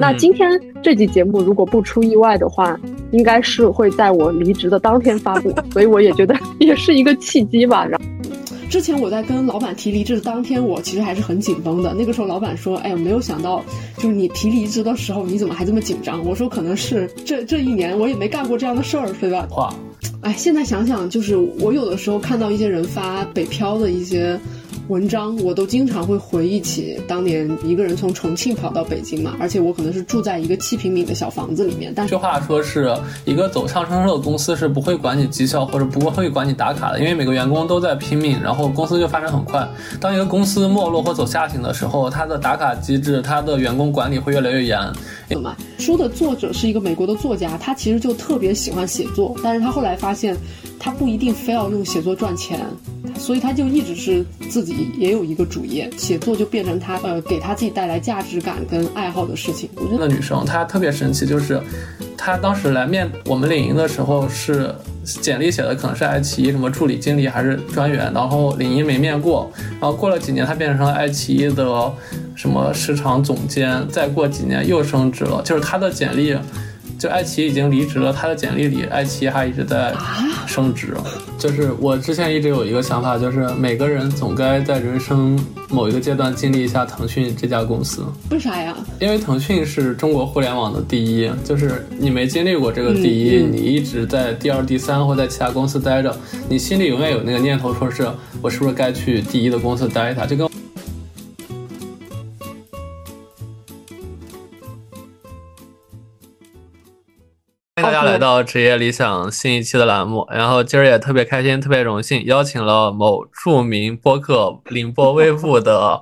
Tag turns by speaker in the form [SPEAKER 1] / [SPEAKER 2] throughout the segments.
[SPEAKER 1] 那今天这期节目如果不出意外的话，应该是会在我离职的当天发布，所以我也觉得 也是一个契机吧。然后，
[SPEAKER 2] 之前我在跟老板提离职的当天，我其实还是很紧绷的。那个时候老板说：“哎呀，没有想到，就是你提离职的时候，你怎么还这么紧张？”我说：“可能是这这一年我也没干过这样的事儿，对吧？”
[SPEAKER 3] 哇，
[SPEAKER 2] 哎，现在想想，就是我有的时候看到一些人发北漂的一些。文章我都经常会回忆起当年一个人从重庆跑到北京嘛，而且我可能是住在一个七平米的小房子里面。但
[SPEAKER 3] 这话说是一个走上升的公司是不会管你绩效或者不会管你打卡的，因为每个员工都在拼命，然后公司就发展很快。当一个公司没落或走下行的时候，它的打卡机制、它的员工管理会越来越严。
[SPEAKER 2] 怎么？书的作者是一个美国的作家，他其实就特别喜欢写作，但是他后来发现，他不一定非要用写作赚钱。所以他就一直是自己也有一个主业，写作就变成他呃给他自己带来价值感跟爱好的事情。
[SPEAKER 3] 我觉得女生她特别神奇，就是她当时来面我们领营的时候是简历写的可能是爱奇艺什么助理经理还是专员，然后领英没面过，然后过了几年他变成了爱奇艺的什么市场总监，再过几年又升职了，就是他的简历。就爱奇艺已经离职了，他的简历里爱奇艺还一直在升职。就是我之前一直有一个想法，就是每个人总该在人生某一个阶段经历一下腾讯这家公司。
[SPEAKER 2] 为啥呀？
[SPEAKER 3] 因为腾讯是中国互联网的第一，就是你没经历过这个第一，你一直在第二、第三或在其他公司待着，你心里永远有那个念头，说是我是不是该去第一的公司待一下，就跟。大家来到职业理想新一期的栏目，然后今儿也特别开心，特别荣幸邀请了某著名播客凌波微步的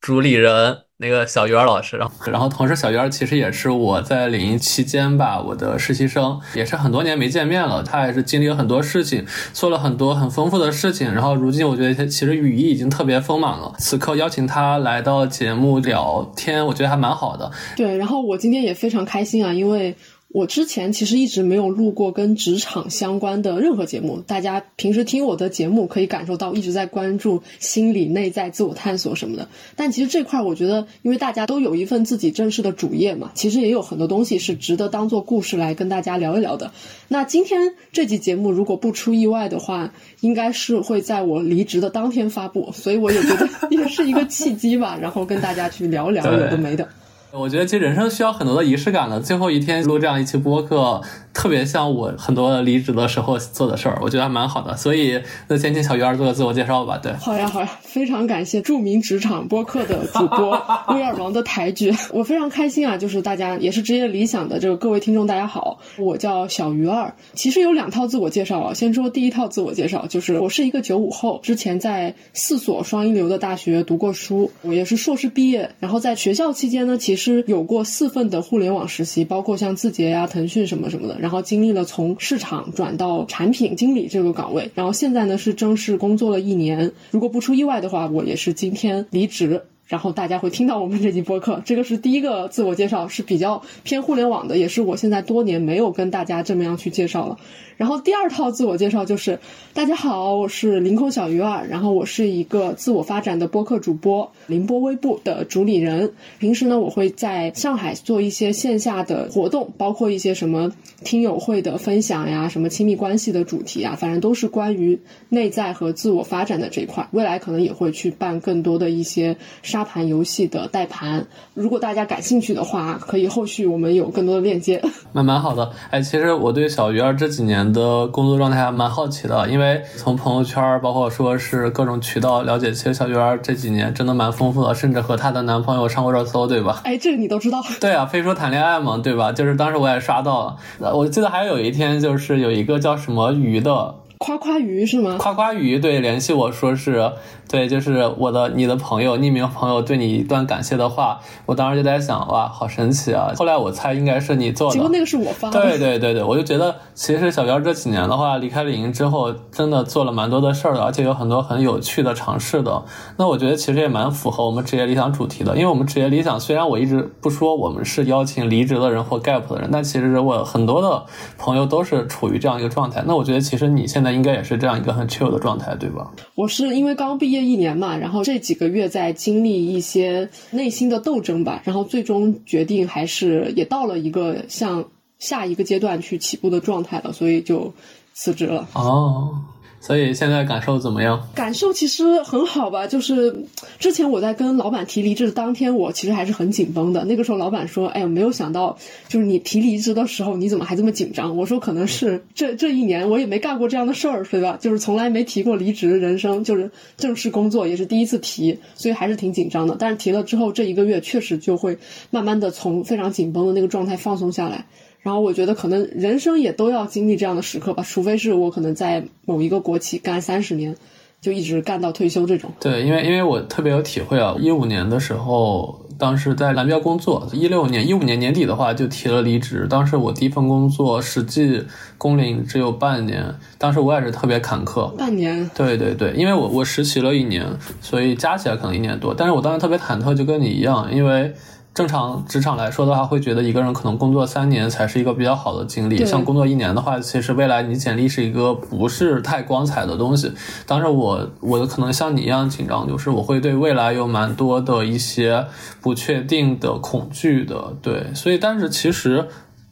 [SPEAKER 3] 主理人那个小鱼儿老师，然后然后同时小鱼儿其实也是我在领英期间吧，我的实习生，也是很多年没见面了，他也是经历了很多事情，做了很多很丰富的事情，然后如今我觉得他其实羽翼已经特别丰满了，此刻邀请他来到节目聊天，我觉得还蛮好的。
[SPEAKER 2] 对，然后我今天也非常开心啊，因为。我之前其实一直没有录过跟职场相关的任何节目，大家平时听我的节目可以感受到一直在关注心理、内在、自我探索什么的。但其实这块儿，我觉得因为大家都有一份自己正式的主业嘛，其实也有很多东西是值得当做故事来跟大家聊一聊的。那今天这期节目如果不出意外的话，应该是会在我离职的当天发布，所以我也觉得 也是一个契机吧，然后跟大家去聊聊有的没的。
[SPEAKER 3] 我觉得其实人生需要很多的仪式感的，最后一天录这样一期播客。特别像我很多离职的时候做的事儿，我觉得还蛮好的。所以，那先请小鱼儿做个自我介绍吧。对，
[SPEAKER 2] 好呀，好呀，非常感谢著名职场播客的主播威尔王的抬举，我非常开心啊！就是大家也是职业理想的这个各位听众，大家好，我叫小鱼儿。其实有两套自我介绍啊，先说第一套自我介绍，就是我是一个九五后，之前在四所双一流的大学读过书，我也是硕士毕业。然后在学校期间呢，其实有过四份的互联网实习，包括像字节呀、腾讯什么什么的。然后经历了从市场转到产品经理这个岗位，然后现在呢是正式工作了一年。如果不出意外的话，我也是今天离职。然后大家会听到我们这期播客，这个是第一个自我介绍，是比较偏互联网的，也是我现在多年没有跟大家这么样去介绍了。然后第二套自我介绍就是，大家好，我是凌空小鱼儿，然后我是一个自我发展的播客主播，凌波微步的主理人。平时呢，我会在上海做一些线下的活动，包括一些什么听友会的分享呀，什么亲密关系的主题啊，反正都是关于内在和自我发展的这一块。未来可能也会去办更多的一些沙盘游戏的带盘，如果大家感兴趣的话，可以后续我们有更多的链接。
[SPEAKER 3] 蛮蛮好的，哎，其实我对小鱼儿这几年。的工作状态还蛮好奇的，因为从朋友圈，包括说是各种渠道了解，其实小鱼儿这几年真的蛮丰富的，甚至和她的男朋友上过热搜，对吧？
[SPEAKER 2] 哎，这个你都知道？
[SPEAKER 3] 对啊，非说谈恋爱嘛，对吧？就是当时我也刷到了，我记得还有一天，就是有一个叫什么鱼的。
[SPEAKER 2] 夸夸鱼是吗？
[SPEAKER 3] 夸夸鱼对联系我说是，对，就是我的你的朋友匿名朋友对你一段感谢的话，我当时就在想哇，好神奇啊！后来我猜应该是你做的，
[SPEAKER 2] 结果那个是我发的。
[SPEAKER 3] 对对对对，我就觉得其实小彪这几年的话，离开领英之后，真的做了蛮多的事儿的，而且有很多很有趣的尝试的。那我觉得其实也蛮符合我们职业理想主题的，因为我们职业理想虽然我一直不说我们是邀请离职的人或 gap 的人，但其实我很多的朋友都是处于这样一个状态。那我觉得其实你现在。在应该也是这样一个很 chill 的状态，对吧？
[SPEAKER 2] 我是因为刚毕业一年嘛，然后这几个月在经历一些内心的斗争吧，然后最终决定还是也到了一个向下一个阶段去起步的状态了，所以就辞职了。
[SPEAKER 3] 哦。所以现在感受怎么样？
[SPEAKER 2] 感受其实很好吧，就是之前我在跟老板提离职的当天，我其实还是很紧绷的。那个时候老板说：“哎呀，没有想到，就是你提离职的时候，你怎么还这么紧张？”我说：“可能是这这一年我也没干过这样的事儿，对吧？就是从来没提过离职，人生就是正式工作也是第一次提，所以还是挺紧张的。但是提了之后，这一个月确实就会慢慢的从非常紧绷的那个状态放松下来。”然后我觉得可能人生也都要经历这样的时刻吧，除非是我可能在某一个国企干三十年，就一直干到退休这种。
[SPEAKER 3] 对，因为因为我特别有体会啊，一五年的时候，当时在蓝标工作，一六年一五年年底的话就提了离职。当时我第一份工作实际工龄只有半年，当时我也是特别坎坷。
[SPEAKER 2] 半年？
[SPEAKER 3] 对对对，因为我我实习了一年，所以加起来可能一年多。但是我当时特别忐忑，就跟你一样，因为。正常职场来说的话，会觉得一个人可能工作三年才是一个比较好的经历。像工作一年的话，其实未来你简历是一个不是太光彩的东西。当时我我的可能像你一样紧张，就是我会对未来有蛮多的一些不确定的恐惧的。对，所以但是其实。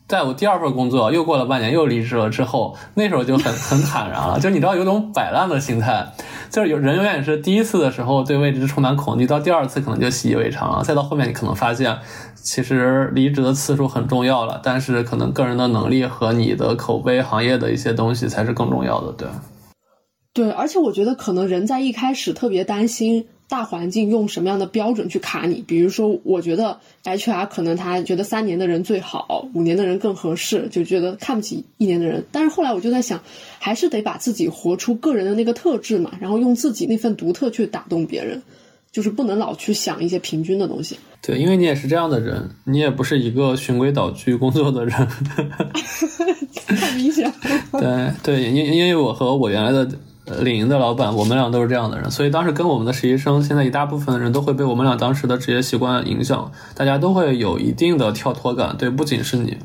[SPEAKER 3] 在我第二份工作又过了半年又离职了之后，那时候就很很坦然了，就你知道有种摆烂的心态，就是有人永远是第一次的时候对未知充满恐惧，到第二次可能就习以为常了，再到后面你可能发现，其实离职的次数很重要了，但是可能个人的能力和你的口碑、行业的一些东西才是更重要的，对。
[SPEAKER 2] 对，而且我觉得可能人在一开始特别担心。大环境用什么样的标准去卡你？比如说，我觉得 HR 可能他觉得三年的人最好，五年的人更合适，就觉得看不起一年的人。但是后来我就在想，还是得把自己活出个人的那个特质嘛，然后用自己那份独特去打动别人，就是不能老去想一些平均的东西。
[SPEAKER 3] 对，因为你也是这样的人，你也不是一个循规蹈矩工作的人。
[SPEAKER 2] 太明显。
[SPEAKER 3] 对对，因因为我和我原来的。领营的老板，我们俩都是这样的人，所以当时跟我们的实习生，现在一大部分的人都会被我们俩当时的职业习惯影响，大家都会有一定的跳脱感。对，不仅是你，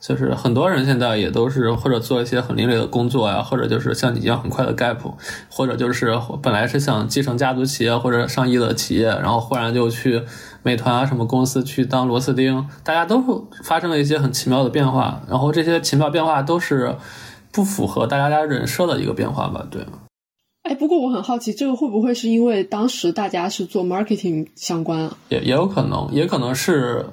[SPEAKER 3] 就是很多人现在也都是或者做一些很另类的工作呀，或者就是像你一样很快的 gap，或者就是本来是想继承家族企业或者上亿的企业，然后忽然就去美团啊什么公司去当螺丝钉，大家都发生了一些很奇妙的变化，然后这些奇妙变化都是不符合大家家人设的一个变化吧？对。
[SPEAKER 2] 哎，不过我很好奇，这个会不会是因为当时大家是做 marketing 相关啊？
[SPEAKER 3] 也也有可能，也可能是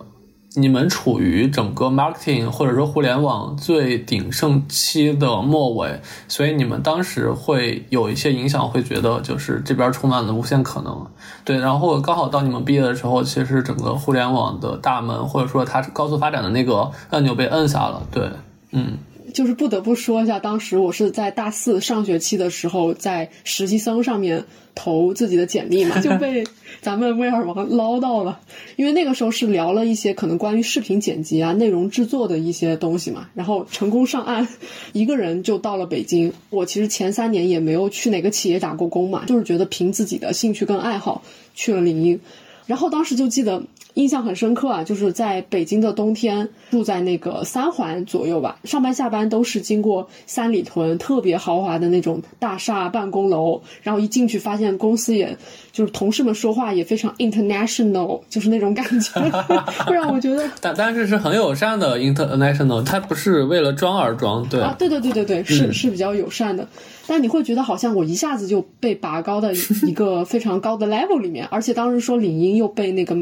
[SPEAKER 3] 你们处于整个 marketing 或者说互联网最鼎盛期的末尾，所以你们当时会有一些影响，会觉得就是这边充满了无限可能。对，然后刚好到你们毕业的时候，其实整个互联网的大门或者说它高速发展的那个按钮被摁下了。对，嗯。
[SPEAKER 2] 就是不得不说一下，当时我是在大四上学期的时候，在实习生上面投自己的简历嘛，就被 咱们威尔王捞到了。因为那个时候是聊了一些可能关于视频剪辑啊、内容制作的一些东西嘛，然后成功上岸，一个人就到了北京。我其实前三年也没有去哪个企业打过工嘛，就是觉得凭自己的兴趣跟爱好去了领英，然后当时就记得。印象很深刻啊，就是在北京的冬天，住在那个三环左右吧，上班下班都是经过三里屯特别豪华的那种大厦办公楼，然后一进去发现公司也，就是同事们说话也非常 international，就是那种感觉，会让我觉得，
[SPEAKER 3] 但但是是很友善的 international，它不是为了装而装，对
[SPEAKER 2] 啊，对对对对对，是是比较友善的。但你会觉得好像我一下子就被拔高的一个 非常高的 level 里面，而且当时说领英又被那个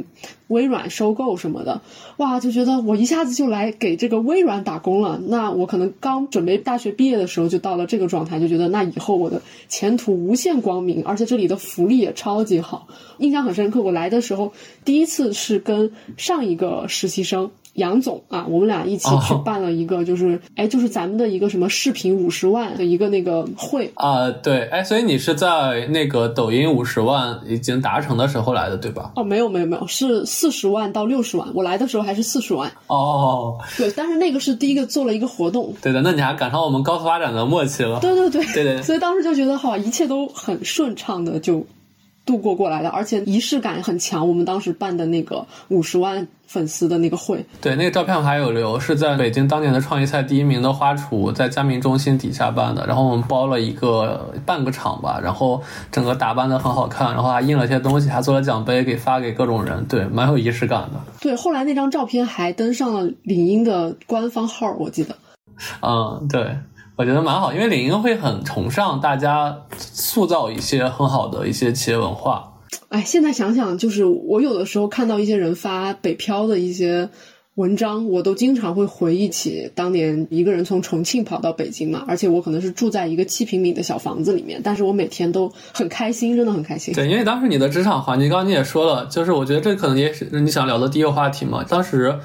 [SPEAKER 2] 微软收购什么的，哇，就觉得我一下子就来给这个微软打工了。那我可能刚准备大学毕业的时候就到了这个状态，就觉得那以后我的前途无限光明，而且这里的福利也超级好，印象很深刻。我来的时候第一次是跟上一个实习生。杨总啊，我们俩一起去办了一个，就是哎，就是咱们的一个什么视频五十万的一个那个会
[SPEAKER 3] 啊，对，哎，所以你是在那个抖音五十万已经达成的时候来的，对吧？
[SPEAKER 2] 哦，没有没有没有，是四十万到六十万，我来的时候还是四十万。
[SPEAKER 3] 哦，
[SPEAKER 2] 对，但是那个是第一个做了一个活动。
[SPEAKER 3] 对的，那你还赶上我们高速发展的末期了。
[SPEAKER 2] 对对对
[SPEAKER 3] 对对，
[SPEAKER 2] 所以当时就觉得哈，一切都很顺畅的就。度过过来的，而且仪式感很强。我们当时办的那个五十万粉丝的那个会，
[SPEAKER 3] 对，那个照片我还有留，是在北京当年的创意赛第一名的花厨在佳明中心底下办的。然后我们包了一个半个场吧，然后整个打扮的很好看，然后还印了些东西，还做了奖杯给发给各种人，对，蛮有仪式感的。
[SPEAKER 2] 对，后来那张照片还登上了领英的官方号，我记得。
[SPEAKER 3] 嗯，对。我觉得蛮好，因为领英会很崇尚大家塑造一些很好的一些企业文化。
[SPEAKER 2] 哎，现在想想，就是我有的时候看到一些人发北漂的一些文章，我都经常会回忆起当年一个人从重庆跑到北京嘛，而且我可能是住在一个七平米的小房子里面，但是我每天都很开心，真的很开心。
[SPEAKER 3] 对，因为当时你的职场环境，刚刚你也说了，就是我觉得这可能也是你想聊的第一个话题嘛，当时。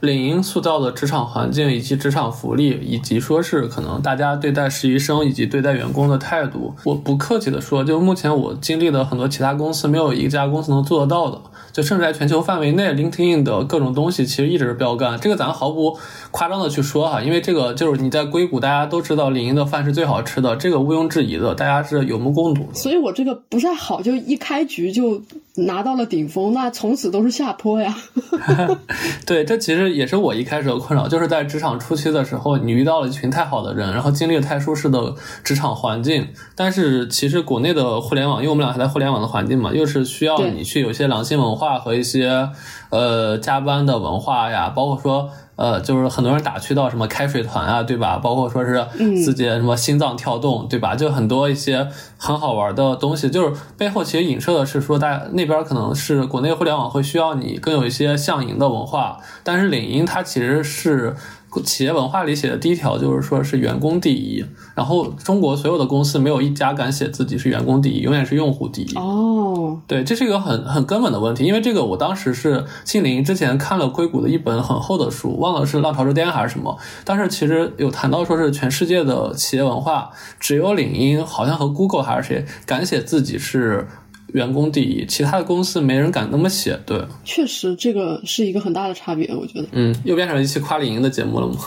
[SPEAKER 3] 领英塑造的职场环境以及职场福利，以及说是可能大家对待实习生以及对待员工的态度，我不客气的说，就目前我经历的很多其他公司，没有一家公司能做得到的。就甚至在全球范围内，LinkedIn 的各种东西其实一直是标杆，这个咱毫不夸张的去说哈，因为这个就是你在硅谷，大家都知道领英的饭是最好吃的，这个毋庸置疑的，大家是有目共睹。
[SPEAKER 2] 所以我这个不太好，就一开局就拿到了顶峰，那从此都是下坡呀。
[SPEAKER 3] 对，这其实也是我一开始的困扰，就是在职场初期的时候，你遇到了一群太好的人，然后经历了太舒适的职场环境，但是其实国内的互联网，因为我们俩还在互联网的环境嘛，又是需要你去有些良心文化。化和一些呃加班的文化呀，包括说呃就是很多人打趣到什么开水团啊，对吧？包括说是自己什么心脏跳动，对吧？就很多一些很好玩的东西，就是背后其实影射的是说，大家那边可能是国内互联网会需要你更有一些向营的文化，但是领英它其实是。企业文化里写的第一条就是说是员工第一，然后中国所有的公司没有一家敢写自己是员工第一，永远是用户第一。
[SPEAKER 2] 哦，
[SPEAKER 3] 对，这是一个很很根本的问题，因为这个我当时是进领英之前看了硅谷的一本很厚的书，忘了是浪潮之巅还是什么，但是其实有谈到说是全世界的企业文化，只有领英好像和 Google 还是谁敢写自己是。员工第一，其他的公司没人敢那么写。对，
[SPEAKER 2] 确实这个是一个很大的差别，我觉得。
[SPEAKER 3] 嗯，又变成一期夸领英的节目了吗？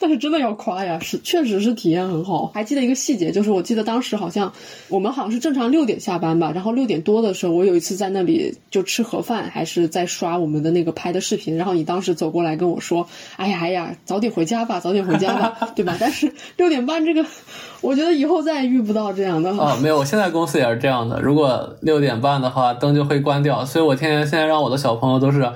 [SPEAKER 2] 但是真的要夸呀，是确实是体验很好。还记得一个细节，就是我记得当时好像我们好像是正常六点下班吧，然后六点多的时候，我有一次在那里就吃盒饭，还是在刷我们的那个拍的视频，然后你当时走过来跟我说：“哎呀哎呀，早点回家吧，早点回家吧，对吧？”但是六点半这个，我觉得以后再也遇不到这样的。
[SPEAKER 3] 哦，没有，我现在公司也是这样的，如果六点半的话，灯就会关掉，所以我天天现在让我的小朋友都是。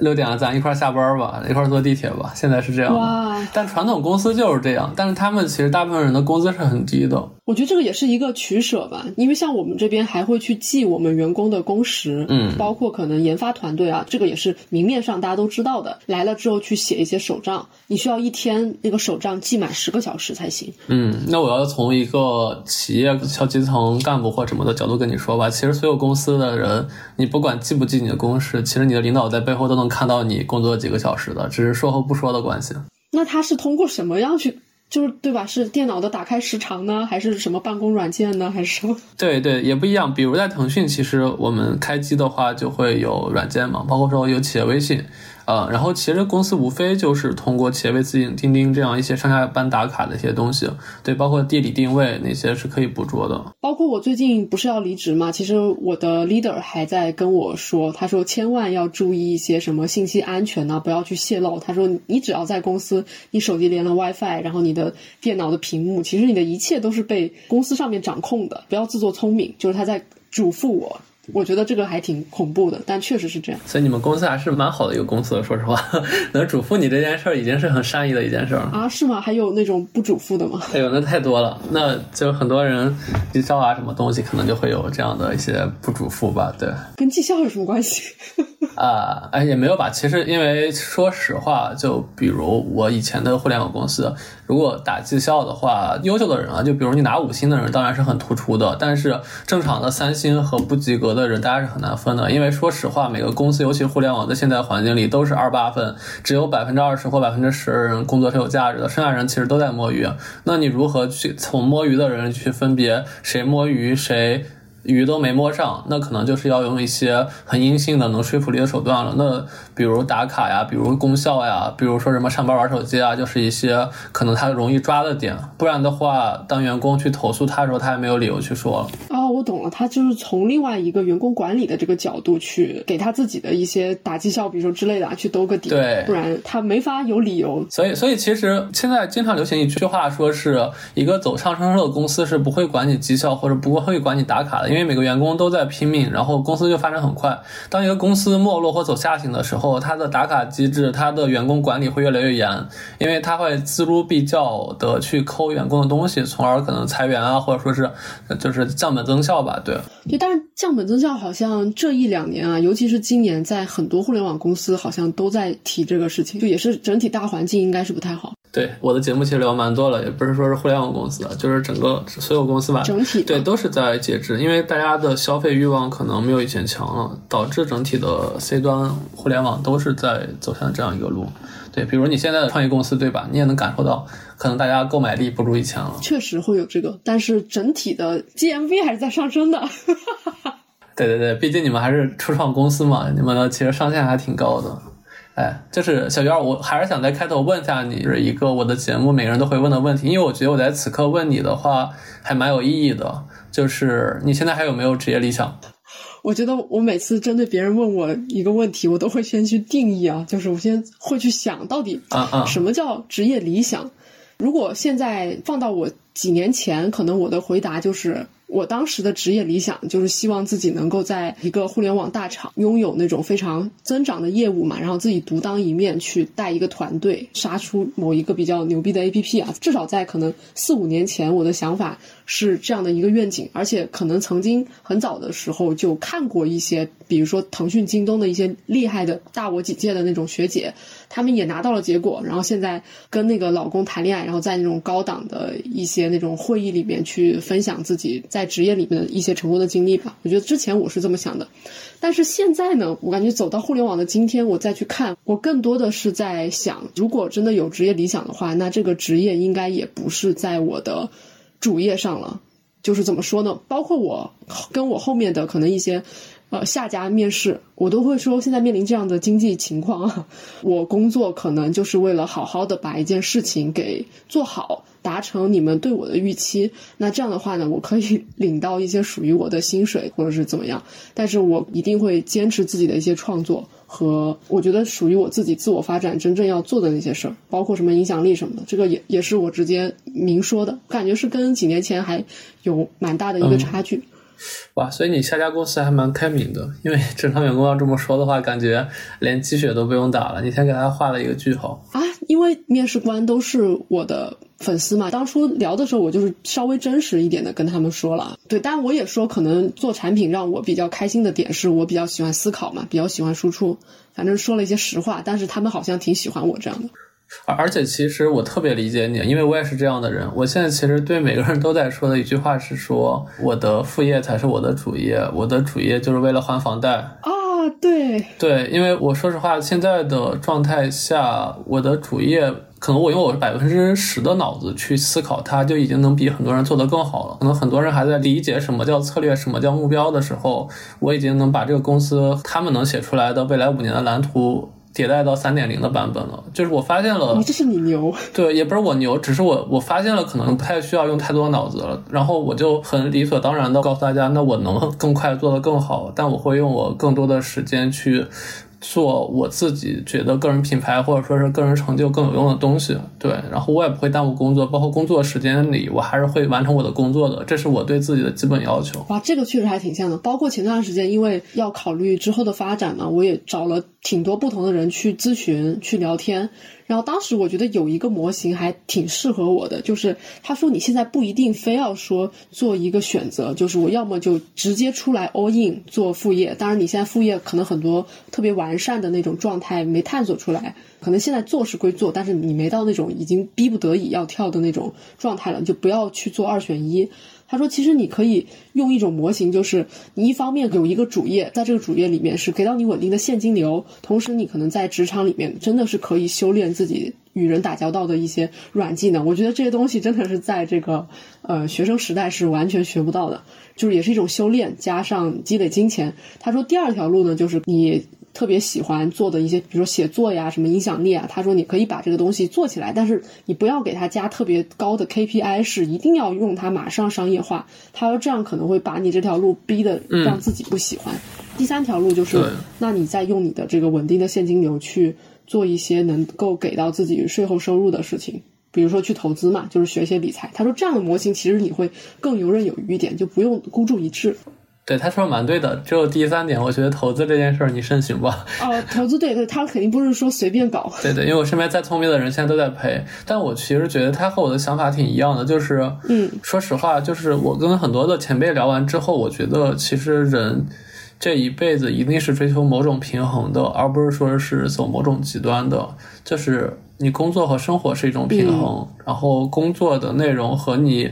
[SPEAKER 3] 六点了，咱一块下班吧，一块坐地铁吧。现在是这样的，但传统公司就是这样。但是他们其实大部分人的工资是很低的。
[SPEAKER 2] 我觉得这个也是一个取舍吧，因为像我们这边还会去记我们员工的工时，
[SPEAKER 3] 嗯，
[SPEAKER 2] 包括可能研发团队啊，这个也是明面上大家都知道的。来了之后去写一些手账，你需要一天那个手账记满十个小时才行。
[SPEAKER 3] 嗯，那我要从一个企业小基层干部或什么的角度跟你说吧，其实所有公司的人，你不管记不记你的工时，其实你的领导在背后都能。看到你工作几个小时的，只是说和不说的关系。
[SPEAKER 2] 那他是通过什么样去，就是对吧？是电脑的打开时长呢，还是什么办公软件呢，还是什么？
[SPEAKER 3] 对对，也不一样。比如在腾讯，其实我们开机的话就会有软件嘛，包括说有企业微信。呃，然后其实公司无非就是通过企业微信、钉钉这样一些上下班打卡的一些东西，对，包括地理定位那些是可以捕捉的。
[SPEAKER 2] 包括我最近不是要离职嘛，其实我的 leader 还在跟我说，他说千万要注意一些什么信息安全呢，不要去泄露。他说你只要在公司，你手机连了 WiFi，然后你的电脑的屏幕，其实你的一切都是被公司上面掌控的，不要自作聪明。就是他在嘱咐我。我觉得这个还挺恐怖的，但确实是这样。
[SPEAKER 3] 所以你们公司还是蛮好的一个公司，说实话，能嘱咐你这件事儿已经是很善意的一件事儿了
[SPEAKER 2] 啊？是吗？还有那种不嘱咐的吗？
[SPEAKER 3] 哎呦，那太多了，那就很多人绩效啊，什么东西可能就会有这样的一些不嘱咐吧？对，
[SPEAKER 2] 跟绩效有什么关系？
[SPEAKER 3] 啊，哎，也没有吧。其实，因为说实话，就比如我以前的互联网公司，如果打绩效的话，优秀的人啊，就比如你拿五星的人，当然是很突出的。但是正常的三星和不及格的人，大家是很难分的。因为说实话，每个公司，尤其互联网的现在环境里，都是二八分，只有百分之二十或百分之十的人工作是有价值的，剩下人其实都在摸鱼。那你如何去从摸鱼的人去分别谁摸鱼谁？鱼都没摸上，那可能就是要用一些很阴性的、能说服力的手段了。那比如打卡呀，比如功效呀，比如说什么上班玩手机啊，就是一些可能他容易抓的点。不然的话，当员工去投诉他的时候，他也没有理由去说了。
[SPEAKER 2] 哦，我懂了，他就是从另外一个员工管理的这个角度去给他自己的一些打绩效，比如说之类的啊，去兜个底，
[SPEAKER 3] 对
[SPEAKER 2] 不然他没法有理由。
[SPEAKER 3] 所以，所以其实现在经常流行一句话，说是一个走上升社的公司是不会管你绩效或者不会管你打卡的，因为每个员工都在拼命，然后公司就发展很快。当一个公司没落或走下行的时候，它的打卡机制、它的员工管理会越来越严，因为它会锱铢必较的去抠员工的东西，从而可能裁员啊，或者说是就是降本增效吧。对，
[SPEAKER 2] 对，但是降本增效好像这一两年啊，尤其是今年，在很多互联网公司好像都在提这个事情，就也是整体大环境应该是不太好。
[SPEAKER 3] 对，我的节目其实聊蛮多了，也不是说是互联网公司，就是整个所有公司吧，
[SPEAKER 2] 整体
[SPEAKER 3] 对都是在节制，因为大家的消费欲望可能没有以前强了，导致整体的 C 端互联网都是在走向这样一个路。对，比如你现在的创业公司，对吧？你也能感受到，可能大家购买力不如以前了。
[SPEAKER 2] 确实会有这个，但是整体的 GMV 还是在上升的。
[SPEAKER 3] 对对对，毕竟你们还是初创公司嘛，你们的其实上限还挺高的。哎，就是小鱼儿，我还是想在开头问一下你，是一个我的节目每个人都会问的问题，因为我觉得我在此刻问你的话还蛮有意义的，就是你现在还有没有职业理想？
[SPEAKER 2] 我觉得我每次针对别人问我一个问题，我都会先去定义啊，就是我先会去想到底
[SPEAKER 3] 啊啊，
[SPEAKER 2] 什么叫职业理想。如果现在放到我几年前，可能我的回答就是。我当时的职业理想就是希望自己能够在一个互联网大厂拥有那种非常增长的业务嘛，然后自己独当一面去带一个团队，杀出某一个比较牛逼的 APP 啊。至少在可能四五年前，我的想法是这样的一个愿景，而且可能曾经很早的时候就看过一些，比如说腾讯、京东的一些厉害的大我几届的那种学姐，他们也拿到了结果，然后现在跟那个老公谈恋爱，然后在那种高档的一些那种会议里面去分享自己在。职业里面的一些成功的经历吧，我觉得之前我是这么想的，但是现在呢，我感觉走到互联网的今天，我再去看，我更多的是在想，如果真的有职业理想的话，那这个职业应该也不是在我的主业上了。就是怎么说呢？包括我跟我后面的可能一些呃下家面试，我都会说，现在面临这样的经济情况，我工作可能就是为了好好的把一件事情给做好。达成你们对我的预期，那这样的话呢，我可以 领到一些属于我的薪水，或者是怎么样。但是我一定会坚持自己的一些创作和我觉得属于我自己自我发展真正要做的那些事儿，包括什么影响力什么的。这个也也是我直接明说的，感觉是跟几年前还有蛮大的一个差距。
[SPEAKER 3] 哇，所以你下家公司还蛮开明的，因为 正常员工要这么说的话，感觉连鸡血都不用打了。你先给他画了一个句号
[SPEAKER 2] 啊，因为面试官都是我的。粉丝嘛，当初聊的时候，我就是稍微真实一点的跟他们说了，对，但我也说，可能做产品让我比较开心的点是我比较喜欢思考嘛，比较喜欢输出，反正说了一些实话，但是他们好像挺喜欢我这样的。
[SPEAKER 3] 而而且其实我特别理解你，因为我也是这样的人。我现在其实对每个人都在说的一句话是说，我的副业才是我的主业，我的主业就是为了还房贷。
[SPEAKER 2] 啊，对，
[SPEAKER 3] 对，因为我说实话，现在的状态下，我的主业。可能我用我百分之十的脑子去思考，它就已经能比很多人做得更好了。可能很多人还在理解什么叫策略、什么叫目标的时候，我已经能把这个公司他们能写出来的未来五年的蓝图迭代到三点零的版本了。就是我发现了，
[SPEAKER 2] 这是你牛，
[SPEAKER 3] 对，也不是我牛，只是我我发现了可能不太需要用太多脑子了。然后我就很理所当然的告诉大家，那我能更快做得更好，但我会用我更多的时间去。做我自己觉得个人品牌或者说是个人成就更有用的东西，对，然后我也不会耽误工作，包括工作时间里，我还是会完成我的工作的，这是我对自己的基本要求。
[SPEAKER 2] 哇，这个确实还挺像的。包括前段时间，因为要考虑之后的发展嘛，我也找了挺多不同的人去咨询、去聊天。然后当时我觉得有一个模型还挺适合我的，就是他说你现在不一定非要说做一个选择，就是我要么就直接出来 all in 做副业。当然你现在副业可能很多特别完完善的那种状态没探索出来，可能现在做是归做，但是你没到那种已经逼不得已要跳的那种状态了，你就不要去做二选一。他说：“其实你可以用一种模型，就是你一方面有一个主业，在这个主业里面是给到你稳定的现金流，同时你可能在职场里面真的是可以修炼自己与人打交道的一些软技能。我觉得这些东西真的是在这个呃学生时代是完全学不到的，就是也是一种修炼加上积累金钱。”他说：“第二条路呢，就是你。”特别喜欢做的一些，比如说写作呀、什么影响力啊，他说你可以把这个东西做起来，但是你不要给他加特别高的 KPI，是一定要用它马上商业化。他说这样可能会把你这条路逼得让自己不喜欢。第三条路就是，那你再用你的这个稳定的现金流去做一些能够给到自己税后收入的事情。比如说去投资嘛，就是学一些理财。他说这样的模型其实你会更游刃有余一点，就不用孤注一掷。
[SPEAKER 3] 对，他说的蛮对的。只有第三点，我觉得投资这件事儿你慎行吧。
[SPEAKER 2] 哦，投资对对，他肯定不是说随便搞。
[SPEAKER 3] 对对，因为我身边再聪明的人现在都在赔，但我其实觉得他和我的想法挺一样的，就是
[SPEAKER 2] 嗯，
[SPEAKER 3] 说实话，就是我跟很多的前辈聊完之后，我觉得其实人这一辈子一定是追求某种平衡的，而不是说是走某种极端的，就是。你工作和生活是一种平衡，然后工作的内容和你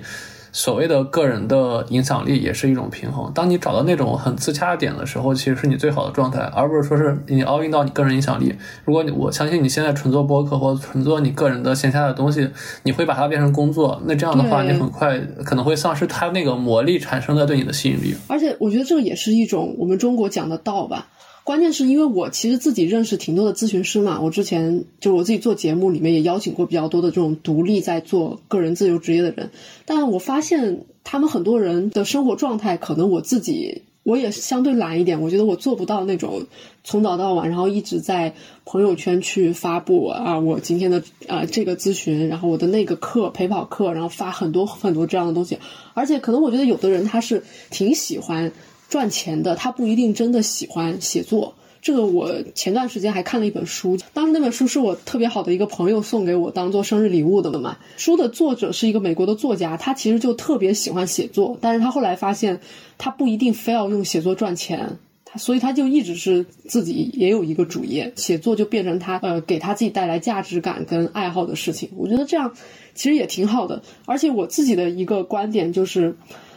[SPEAKER 3] 所谓的个人的影响力也是一种平衡。当你找到那种很自洽的点的时候，其实是你最好的状态，而不是说是你 all in 到你个人影响力。如果你我相信你现在纯做播客或者纯做你个人的线下的东西，你会把它变成工作，那这样的话你很快可能会丧失它那个魔力产生的对你的吸引力。
[SPEAKER 2] 而且我觉得这个也是一种我们中国讲的道吧。关键是因为我其实自己认识挺多的咨询师嘛，我之前就是我自己做节目里面也邀请过比较多的这种独立在做个人自由职业的人，但我发现他们很多人的生活状态，可能我自己我也相对懒一点，我觉得我做不到那种从早到晚，然后一直在朋友圈去发布啊，我今天的啊这个咨询，然后我的那个课陪跑课，然后发很多很多这样的东西，而且可能我觉得有的人他是挺喜欢。赚钱的他不一定真的喜欢写作，这个我前段时间还看了一本书，当时那本书是我特别好的一个朋友送给我当做生日礼物的了嘛。书的作者是一个美国的作家，他其实就特别喜欢写作，但是他后来发现他不一定非要用写作赚钱，他所以他就一直是自己也有一个主业，写作就变成他呃给他自己带来价值感跟爱好的事情。我觉得这样其实也挺好的，而且我自己的一个观点就是。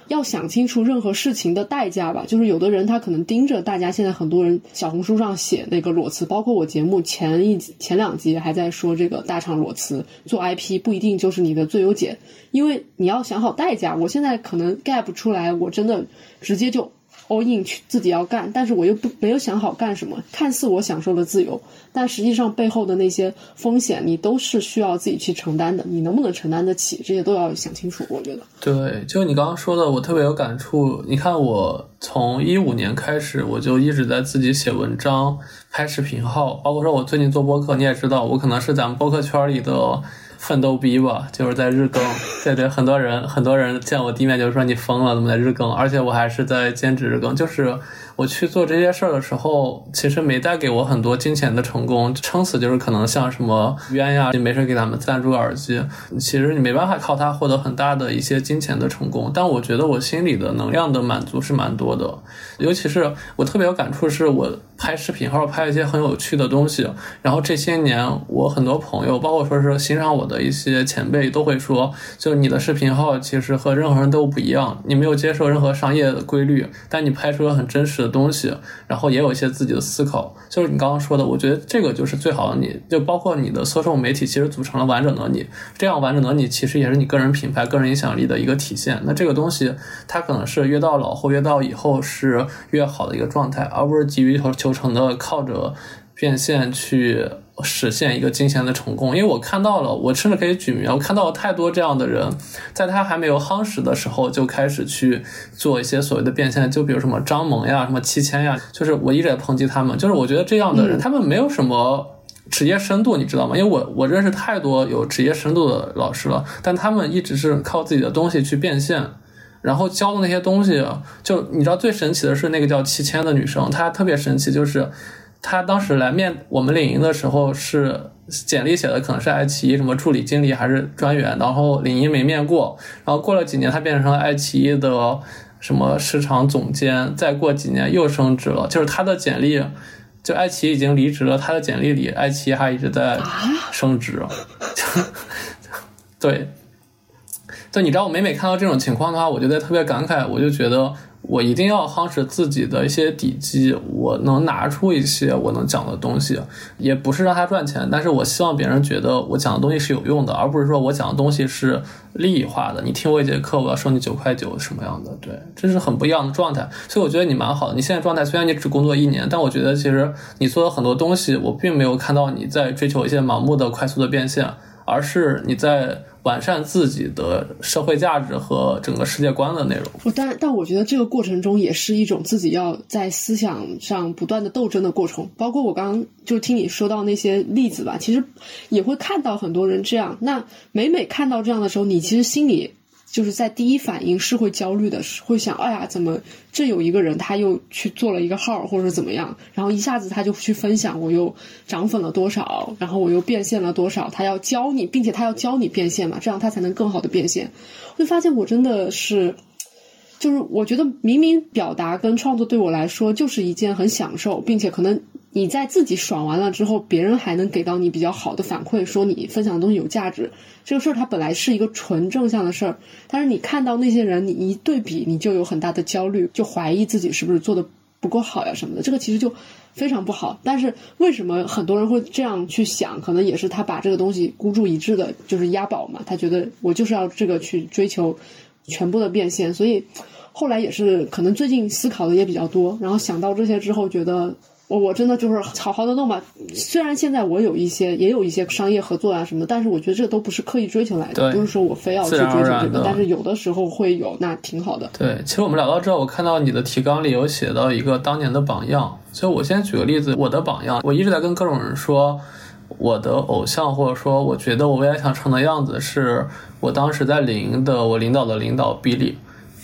[SPEAKER 2] 要想清楚任何事情的代价吧，就是有的人他可能盯着大家现在很多人小红书上写那个裸辞，包括我节目前一前两集还在说这个大厂裸辞做 IP 不一定就是你的最优解，因为你要想好代价。我现在可能 gap 出来，我真的直接就。All in 去自己要干，但是我又不没有想好干什么。看似我享受了自由，但实际上背后的那些风险，你都是需要自己去承担的。你能不能承担得起，这些都要想清楚。我觉得，
[SPEAKER 3] 对，就你刚刚说的，我特别有感触。你看，我从一五年开始，我就一直在自己写文章、拍视频号，包括说我最近做播客，你也知道，我可能是咱们播客圈里的。奋斗逼吧，就是在日更。对对，很多人很多人见我第一面就说你疯了，怎么在日更？而且我还是在兼职日更，就是。我去做这些事儿的时候，其实没带给我很多金钱的成功，撑死就是可能像什么冤呀，没事给他们赞助个耳机，其实你没办法靠它获得很大的一些金钱的成功。但我觉得我心里的能量的满足是蛮多的，尤其是我特别有感触，是我拍视频或者拍一些很有趣的东西，然后这些年我很多朋友，包括说是欣赏我的一些前辈，都会说，就你的视频号其实和任何人都不一样，你没有接受任何商业的规律，但你拍出了很真实。东西，然后也有一些自己的思考，就是你刚刚说的，我觉得这个就是最好的你，就包括你的搜索媒体，其实组成了完整的你，这样完整的你其实也是你个人品牌、个人影响力的一个体现。那这个东西，它可能是越到老或越到以后是越好的一个状态，而不是急于求求成的靠着变现去。实现一个金钱的成功，因为我看到了，我甚至可以举名，我看到了太多这样的人，在他还没有夯实的时候就开始去做一些所谓的变现，就比如什么张萌呀、什么七千呀，就是我一直在抨击他们，就是我觉得这样的人，他们没有什么职业深度，你知道吗？因为我我认识太多有职业深度的老师了，但他们一直是靠自己的东西去变现，然后教的那些东西，就你知道最神奇的是那个叫七千的女生，她特别神奇，就是。他当时来面我们领英的时候，是简历写的可能是爱奇艺什么助理经理还是专员，然后领英没面过，然后过了几年他变成了爱奇艺的什么市场总监，再过几年又升职了，就是他的简历，就爱奇艺已经离职了，他的简历里爱奇艺还一直在升职，对，就你知道我每每看到这种情况的话，我就在特别感慨，我就觉得。我一定要夯实自己的一些底基，我能拿出一些我能讲的东西，也不是让他赚钱，但是我希望别人觉得我讲的东西是有用的，而不是说我讲的东西是利益化的。你听我一节课，我要收你九块九，什么样的？对，这是很不一样的状态。所以我觉得你蛮好的。你现在状态虽然你只工作一年，但我觉得其实你做的很多东西，我并没有看到你在追求一些盲目的快速的变现，而是你在。完善自己的社会价值和整个世界观的内容。
[SPEAKER 2] 我但但我觉得这个过程中也是一种自己要在思想上不断的斗争的过程。包括我刚刚就听你说到那些例子吧，其实也会看到很多人这样。那每每看到这样的时候，你其实心里。就是在第一反应是会焦虑的，会想，哎呀，怎么这有一个人他又去做了一个号，或者怎么样，然后一下子他就去分享，我又涨粉了多少，然后我又变现了多少，他要教你，并且他要教你变现嘛，这样他才能更好的变现。我就发现我真的是。就是我觉得明明表达跟创作对我来说就是一件很享受，并且可能你在自己爽完了之后，别人还能给到你比较好的反馈，说你分享的东西有价值。这个事儿它本来是一个纯正向的事儿，但是你看到那些人，你一对比，你就有很大的焦虑，就怀疑自己是不是做的不够好呀什么的。这个其实就非常不好。但是为什么很多人会这样去想？可能也是他把这个东西孤注一掷的，就是押宝嘛。他觉得我就是要这个去追求。全部的变现，所以后来也是可能最近思考的也比较多，然后想到这些之后，觉得我我真的就是好好的弄吧。虽然现在我有一些也有一些商业合作啊什么，但是我觉得这都不是刻意追求来的，不是说我非要去追求这个。但是有的时候会有，那挺好的。
[SPEAKER 3] 对，其实我们聊到这，我看到你的提纲里有写到一个当年的榜样，所以我先举个例子，我的榜样，我一直在跟各种人说。我的偶像，或者说我觉得我未来想成的样子，是我当时在领英的我领导的领导比利，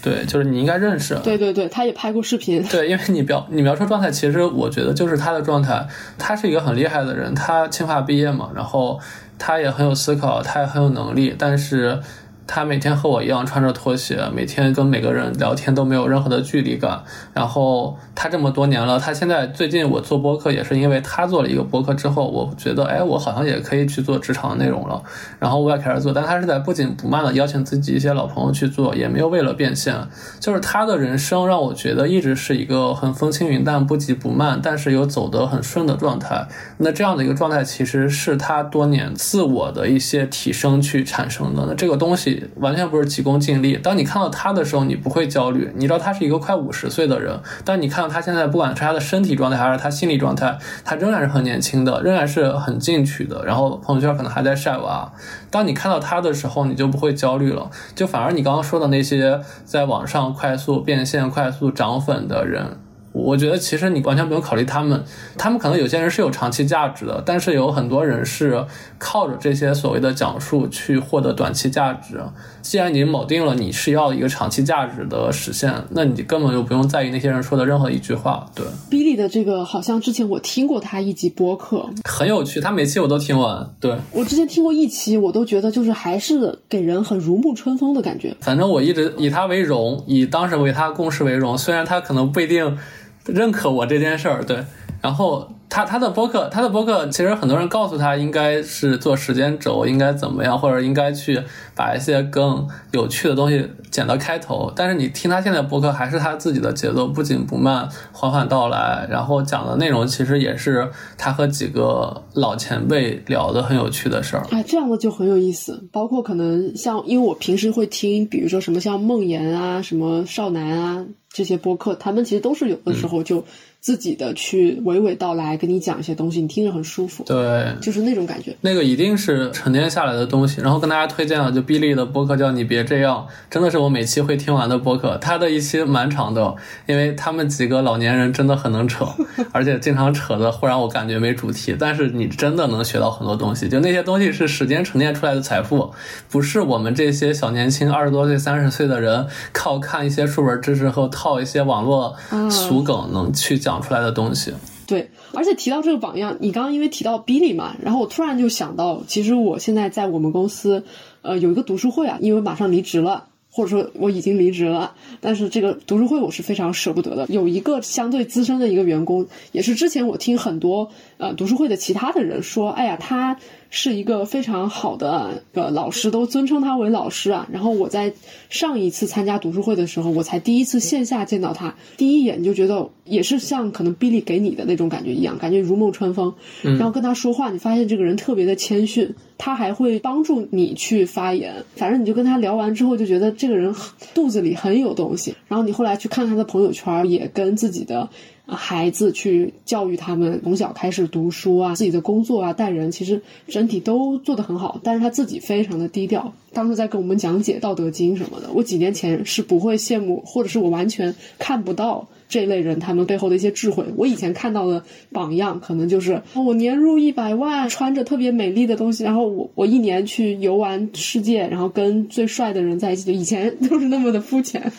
[SPEAKER 3] 对，就是你应该认识。
[SPEAKER 2] 对对对，他也拍过视频。
[SPEAKER 3] 对，因为你描你描述状态，其实我觉得就是他的状态。他是一个很厉害的人，他清华毕业嘛，然后他也很有思考，他也很有能力，但是。他每天和我一样穿着拖鞋，每天跟每个人聊天都没有任何的距离感。然后他这么多年了，他现在最近我做播客也是因为他做了一个播客之后，我觉得哎，我好像也可以去做职场内容了。然后我也开始做，但他是在不紧不慢的邀请自己一些老朋友去做，也没有为了变现。就是他的人生让我觉得一直是一个很风轻云淡、不急不慢，但是又走得很顺的状态。那这样的一个状态其实是他多年自我的一些提升去产生的。那这个东西。完全不是急功近利。当你看到他的时候，你不会焦虑。你知道他是一个快五十岁的人，但你看到他现在，不管是他的身体状态还是他心理状态，他仍然是很年轻的，仍然是很进取的。然后朋友圈可能还在晒娃。当你看到他的时候，你就不会焦虑了，就反而你刚刚说的那些在网上快速变现、快速涨粉的人。我觉得其实你完全不用考虑他们，他们可能有些人是有长期价值的，但是有很多人是靠着这些所谓的讲述去获得短期价值。既然你铆定了你是要一个长期价值的实现，那你根本就不用在意那些人说的任何一句话。对
[SPEAKER 2] ，Billy 的这个好像之前我听过他一集播客，
[SPEAKER 3] 很有趣，他每期我都听完。对
[SPEAKER 2] 我之前听过一期，我都觉得就是还是给人很如沐春风的感觉。
[SPEAKER 3] 反正我一直以他为荣，以当时为他共事为荣，虽然他可能不一定。认可我这件事儿，对，然后。他他的播客，他的播客其实很多人告诉他应该是做时间轴，应该怎么样，或者应该去把一些更有趣的东西剪到开头。但是你听他现在播客，还是他自己的节奏，不紧不慢，缓缓道来，然后讲的内容其实也是他和几个老前辈聊的很有趣的事儿。
[SPEAKER 2] 哎，这样的就很有意思。包括可能像，因为我平时会听，比如说什么像梦妍啊、什么少男啊这些播客，他们其实都是有的时候就。自己的去娓娓道来，跟你讲一些东西，你听着很舒服。
[SPEAKER 3] 对，
[SPEAKER 2] 就是那种感觉。
[SPEAKER 3] 那个一定是沉淀下来的东西。然后跟大家推荐了，就 Billy 的播客叫你别这样，真的是我每期会听完的播客。他的一期蛮长的，因为他们几个老年人真的很能扯，而且经常扯的会让我感觉没主题。但是你真的能学到很多东西，就那些东西是时间沉淀出来的财富，不是我们这些小年轻二十多岁、三十岁的人靠看一些书本知识和套一些网络俗梗能去讲。讲出来的东西，
[SPEAKER 2] 对，而且提到这个榜样，你刚刚因为提到 Billy 嘛，然后我突然就想到，其实我现在在我们公司，呃，有一个读书会啊，因为马上离职了，或者说我已经离职了，但是这个读书会我是非常舍不得的。有一个相对资深的一个员工，也是之前我听很多呃读书会的其他的人说，哎呀，他。是一个非常好的呃老师，都尊称他为老师啊。然后我在上一次参加读书会的时候，我才第一次线下见到他，第一眼就觉得也是像可能 Billy 给你的那种感觉一样，感觉如梦春风。然后跟他说话，你发现这个人特别的谦逊，他还会帮助你去发言。反正你就跟他聊完之后，就觉得这个人肚子里很有东西。然后你后来去看他的朋友圈，也跟自己的。孩子去教育他们，从小开始读书啊，自己的工作啊，待人，其实整体都做得很好。但是他自己非常的低调。当时在跟我们讲解《道德经》什么的，我几年前是不会羡慕，或者是我完全看不到这类人他们背后的一些智慧。我以前看到的榜样，可能就是我年入一百万，穿着特别美丽的东西，然后我我一年去游玩世界，然后跟最帅的人在一起。就以前都是那么的肤浅。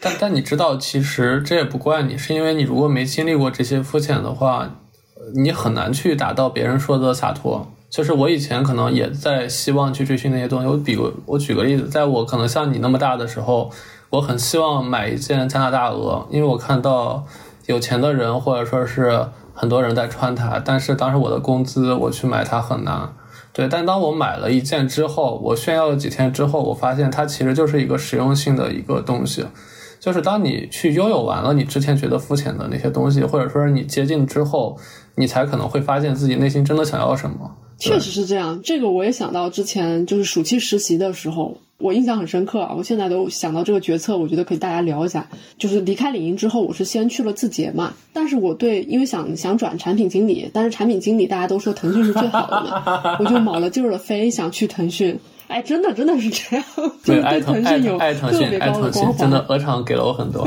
[SPEAKER 3] 但但你知道，其实这也不怪你，是因为你如果没经历过这些肤浅的话，你很难去达到别人说的洒脱。就是我以前可能也在希望去追寻那些东西。我比如我举个例子，在我可能像你那么大的时候，我很希望买一件加拿大鹅，因为我看到有钱的人或者说是很多人在穿它。但是当时我的工资，我去买它很难。对，但当我买了一件之后，我炫耀了几天之后，我发现它其实就是一个实用性的一个东西。就是当你去拥有完了你之前觉得肤浅的那些东西，或者说你接近之后，你才可能会发现自己内心真的想要什么。
[SPEAKER 2] 确实是这样，这个我也想到之前就是暑期实习的时候，我印象很深刻啊。我现在都想到这个决策，我觉得可以大家聊一下。就是离开领英之后，我是先去了字节嘛，但是我对因为想想转产品经理，但是产品经理大家都说腾讯是最好的嘛，我就卯了劲儿的飞想去腾讯。哎，真的真的是这样，对腾讯有特别高的光环，
[SPEAKER 3] 真的鹅厂给了我很多。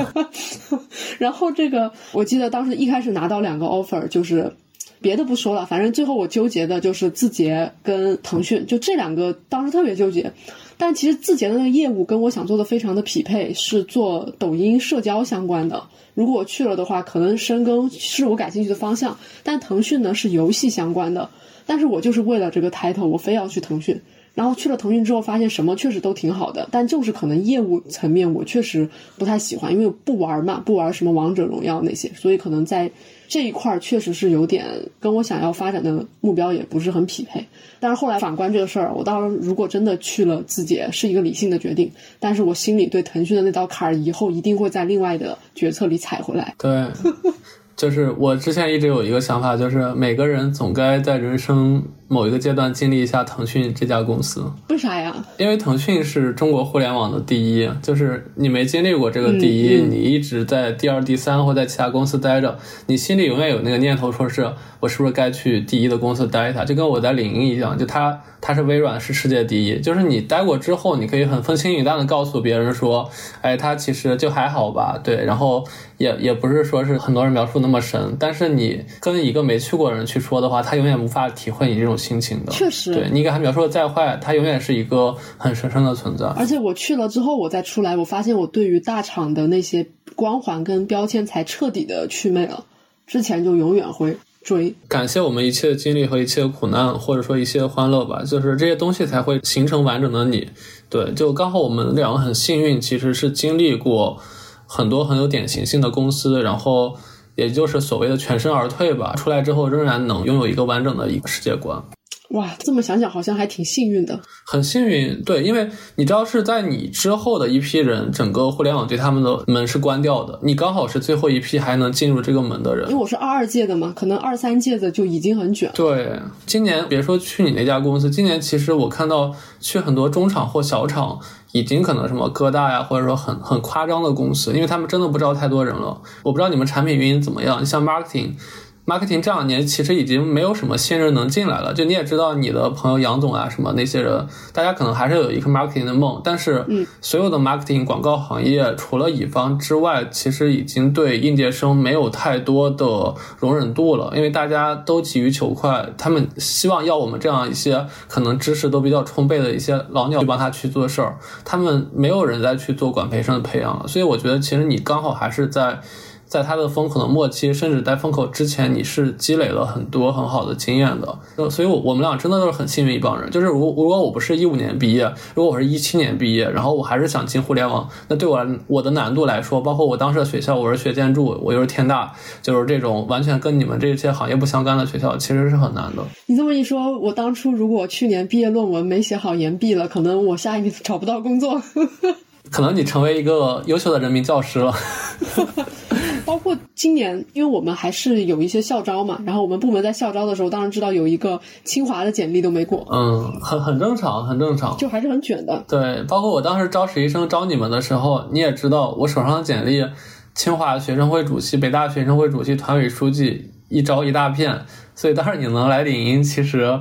[SPEAKER 2] 然后这个，我记得当时一开始拿到两个 offer，就是别的不说了，反正最后我纠结的就是字节跟腾讯，就这两个当时特别纠结。但其实字节的那个业务跟我想做的非常的匹配，是做抖音社交相关的。如果我去了的话，可能深耕是我感兴趣的方向。但腾讯呢是游戏相关的，但是我就是为了这个 title，我非要去腾讯。然后去了腾讯之后，发现什么确实都挺好的，但就是可能业务层面我确实不太喜欢，因为不玩嘛，不玩什么王者荣耀那些，所以可能在这一块确实是有点跟我想要发展的目标也不是很匹配。但是后来反观这个事儿，我到如果真的去了字节，是一个理性的决定，但是我心里对腾讯的那道坎儿，以后一定会在另外的决策里踩回来。
[SPEAKER 3] 对。就是我之前一直有一个想法，就是每个人总该在人生某一个阶段经历一下腾讯这家公司。
[SPEAKER 2] 为啥呀？
[SPEAKER 3] 因为腾讯是中国互联网的第一，就是你没经历过这个第一，你一直在第二、第三或在其他公司待着，你心里永远有那个念头，说是我是不是该去第一的公司待一下？就跟我在领英一样，就他他是微软是世界第一，就是你待过之后，你可以很风轻云淡的告诉别人说，哎，他其实就还好吧，对，然后。也也不是说是很多人描述那么神，但是你跟一个没去过的人去说的话，他永远无法体会你这种心情的。
[SPEAKER 2] 确实，
[SPEAKER 3] 对你给他描述的再坏，他永远是一个很神圣的存在。
[SPEAKER 2] 而且我去了之后，我再出来，我发现我对于大厂的那些光环跟标签才彻底的祛魅了。之前就永远会追。
[SPEAKER 3] 感谢我们一切的经历和一切的苦难，或者说一切欢乐吧，就是这些东西才会形成完整的你。对，就刚好我们两个很幸运，其实是经历过。很多很有典型性的公司，然后也就是所谓的全身而退吧，出来之后仍然能拥有一个完整的一个世界观。
[SPEAKER 2] 哇，这么想想好像还挺幸运的。
[SPEAKER 3] 很幸运，对，因为你知道是在你之后的一批人，整个互联网对他们的门是关掉的，你刚好是最后一批还能进入这个门的人。
[SPEAKER 2] 因为我是二二届的嘛，可能二三届的就已经很卷。
[SPEAKER 3] 对，今年别说去你那家公司，今年其实我看到去很多中厂或小厂。已经可能什么哥大呀，或者说很很夸张的公司，因为他们真的不招太多人了。我不知道你们产品运营怎么样，像 marketing。Marketing 这两年其实已经没有什么新人能进来了。就你也知道，你的朋友杨总啊，什么那些人，大家可能还是有一个 marketing 的梦。但是，所有的 marketing 广告行业，除了乙方之外，其实已经对应届生没有太多的容忍度了。因为大家都急于求快，他们希望要我们这样一些可能知识都比较充沛的一些老鸟去帮他去做事儿。他们没有人再去做管培生的培养了。所以，我觉得其实你刚好还是在。在它的风口的末期，甚至在风口之前，你是积累了很多很好的经验的。所以，我我们俩真的都是很幸运一帮人。就是如如果我不是一五年毕业，如果我是一七年毕业，然后我还是想进互联网，那对我我的难度来说，包括我当时的学校，我是学建筑，我又是天大，就是这种完全跟你们这些行业不相干的学校，其实是很难的。
[SPEAKER 2] 你这么一说，我当初如果去年毕业论文没写好研毕了，可能我下一年找不到工作。
[SPEAKER 3] 可能你成为一个优秀的人民教师了。
[SPEAKER 2] 包括今年，因为我们还是有一些校招嘛，然后我们部门在校招的时候，当然知道有一个清华的简历都没过。
[SPEAKER 3] 嗯，很很正常，很正常，
[SPEAKER 2] 就还是很卷的。
[SPEAKER 3] 对，包括我当时招实习生招你们的时候，你也知道我手上的简历，清华学生会主席、北大学生会主席、团委书记一招一大片，所以当时你能来领英，其实。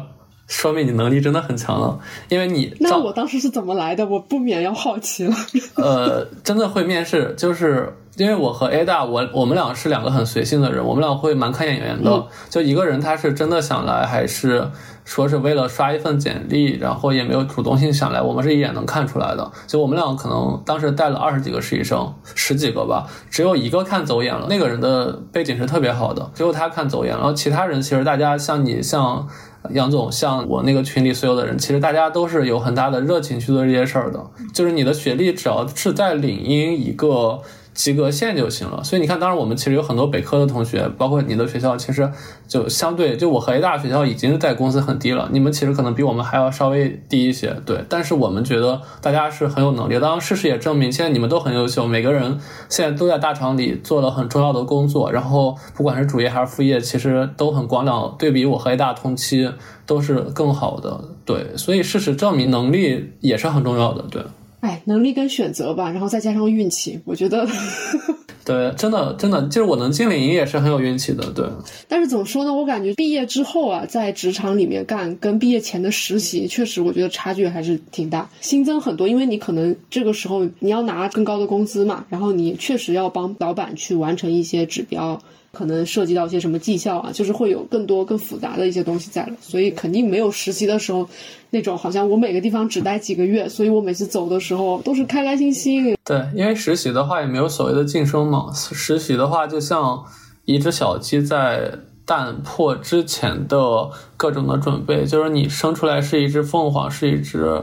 [SPEAKER 3] 说明你能力真的很强了，因为你
[SPEAKER 2] 那我当时是怎么来的？我不免要好奇了。
[SPEAKER 3] 呃，真的会面试，就是因为我和 A 大，我我们俩是两个很随性的人，我们俩会蛮看眼缘的。就一个人他是真的想来，还是说是为了刷一份简历，然后也没有主动性想来，我们是一眼能看出来的。就我们俩可能当时带了二十几个实习生，十几个吧，只有一个看走眼了，那个人的背景是特别好的，只有他看走眼了，然后其他人其实大家像你像。杨总，像我那个群里所有的人，其实大家都是有很大的热情去做这些事儿的。就是你的学历只要是在领英一个。及格线就行了，所以你看，当然我们其实有很多北科的同学，包括你的学校，其实就相对就我和 A 大学校已经在工资很低了，你们其实可能比我们还要稍微低一些，对。但是我们觉得大家是很有能力，当然事实也证明，现在你们都很优秀，每个人现在都在大厂里做了很重要的工作，然后不管是主业还是副业，其实都很光亮，对比我和 A 大同期都是更好的，对。所以事实证明，能力也是很重要的，对。
[SPEAKER 2] 哎，能力跟选择吧，然后再加上运气，我觉得，
[SPEAKER 3] 对，真的真的，就是我能进领英也是很有运气的，对。
[SPEAKER 2] 但是怎么说呢？我感觉毕业之后啊，在职场里面干，跟毕业前的实习，确实我觉得差距还是挺大，新增很多，因为你可能这个时候你要拿更高的工资嘛，然后你确实要帮老板去完成一些指标。可能涉及到一些什么绩效啊，就是会有更多更复杂的一些东西在了，所以肯定没有实习的时候那种好像我每个地方只待几个月，所以我每次走的时候都是开开心心。
[SPEAKER 3] 对，因为实习的话也没有所谓的晋升嘛，实习的话就像一只小鸡在蛋破之前的各种的准备，就是你生出来是一只凤凰，是一只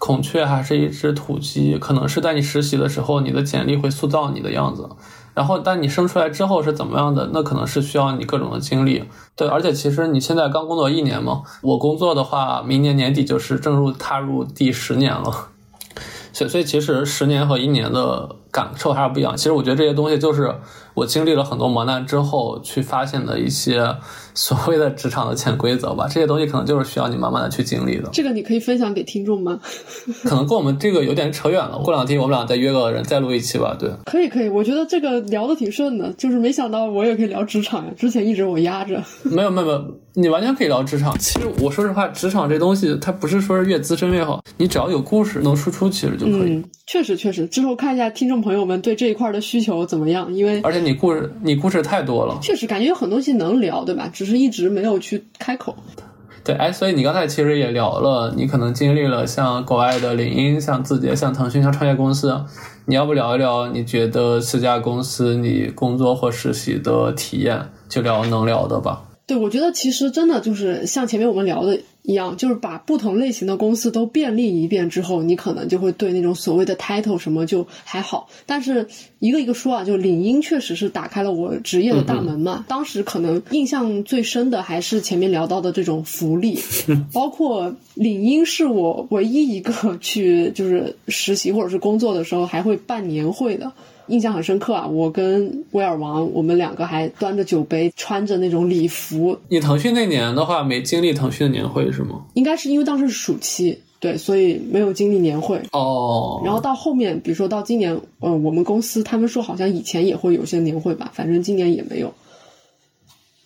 [SPEAKER 3] 孔雀，还是一只土鸡，可能是在你实习的时候，你的简历会塑造你的样子。然后，但你生出来之后是怎么样的？那可能是需要你各种的经历。对，而且其实你现在刚工作一年嘛，我工作的话，明年年底就是正入踏入第十年了。所以，所以其实十年和一年的感受还是不一样。其实我觉得这些东西就是我经历了很多磨难之后去发现的一些。所谓的职场的潜规则吧，这些东西可能就是需要你慢慢的去经历的。
[SPEAKER 2] 这个你可以分享给听众吗？
[SPEAKER 3] 可能跟我们这个有点扯远了，过两天我们俩再约个人再录一期吧。对，
[SPEAKER 2] 可以可以，我觉得这个聊的挺顺的，就是没想到我也可以聊职场呀。之前一直我压着。
[SPEAKER 3] 没有没有没有，你完全可以聊职场。其实我说实话，职场这东西它不是说是越资深越好，你只要有故事能输出，其实就可以。
[SPEAKER 2] 确实确实，之后看一下听众朋友们对这一块的需求怎么样，因为
[SPEAKER 3] 而且你故事你故事太多了，
[SPEAKER 2] 确实感觉有很多东西能聊，对吧？只是一直没有去开口。
[SPEAKER 3] 对，哎，所以你刚才其实也聊了，你可能经历了像国外的领英、像字节、像腾讯、像创业公司，你要不聊一聊？你觉得四家公司你工作或实习的体验，就聊能聊的吧。
[SPEAKER 2] 对，我觉得其实真的就是像前面我们聊的。一样，就是把不同类型的公司都便利一遍之后，你可能就会对那种所谓的 title 什么就还好。但是一个一个说啊，就领英确实是打开了我职业的大门嘛。当时可能印象最深的还是前面聊到的这种福利，包括领英是我唯一一个去就是实习或者是工作的时候还会办年会的。印象很深刻啊！我跟威尔王，我们两个还端着酒杯，穿着那种礼服。
[SPEAKER 3] 你腾讯那年的话，没经历腾讯的年会是吗？
[SPEAKER 2] 应该是因为当时是暑期，对，所以没有经历年会。
[SPEAKER 3] 哦。
[SPEAKER 2] 然后到后面，比如说到今年，嗯，我们公司他们说好像以前也会有些年会吧，反正今年也没有。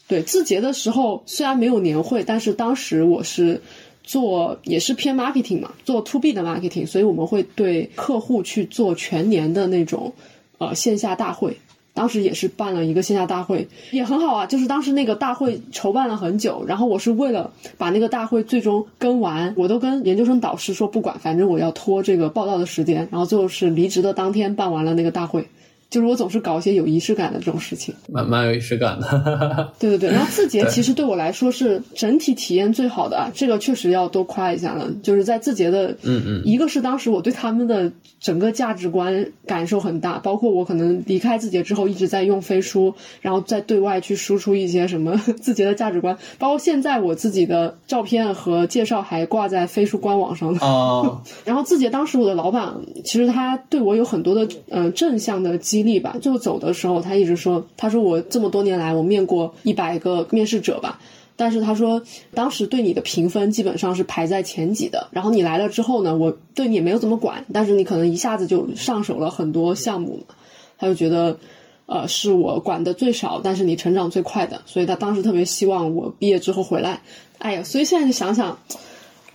[SPEAKER 2] 对，字节的时候虽然没有年会，但是当时我是做也是偏 marketing 嘛，做 to B 的 marketing，所以我们会对客户去做全年的那种。呃，线下大会，当时也是办了一个线下大会，也很好啊。就是当时那个大会筹办了很久，然后我是为了把那个大会最终跟完，我都跟研究生导师说不管，反正我要拖这个报道的时间。然后最后是离职的当天办完了那个大会，就是我总是搞一些有仪式感的这种事情，
[SPEAKER 3] 蛮蛮有仪式感的。
[SPEAKER 2] 对对对，然后字节其实对我来说是整体体验最好的，这个确实要多夸一下了。就是在字节的，
[SPEAKER 3] 嗯嗯，
[SPEAKER 2] 一个是当时我对他们的整个价值观感受很大，包括我可能离开字节之后一直在用飞书，然后再对外去输出一些什么 字节的价值观，包括现在我自己的照片和介绍还挂在飞书官网上呢。
[SPEAKER 3] 哦，
[SPEAKER 2] 然后字节当时我的老板其实他对我有很多的呃正向的激激励吧，就走的时候他一直说，他说我这么多年来我面过一百个面试者吧。但是他说，当时对你的评分基本上是排在前几的。然后你来了之后呢，我对你也没有怎么管，但是你可能一下子就上手了很多项目嘛，他就觉得，呃，是我管的最少，但是你成长最快的，所以他当时特别希望我毕业之后回来。哎呀，所以现在就想想。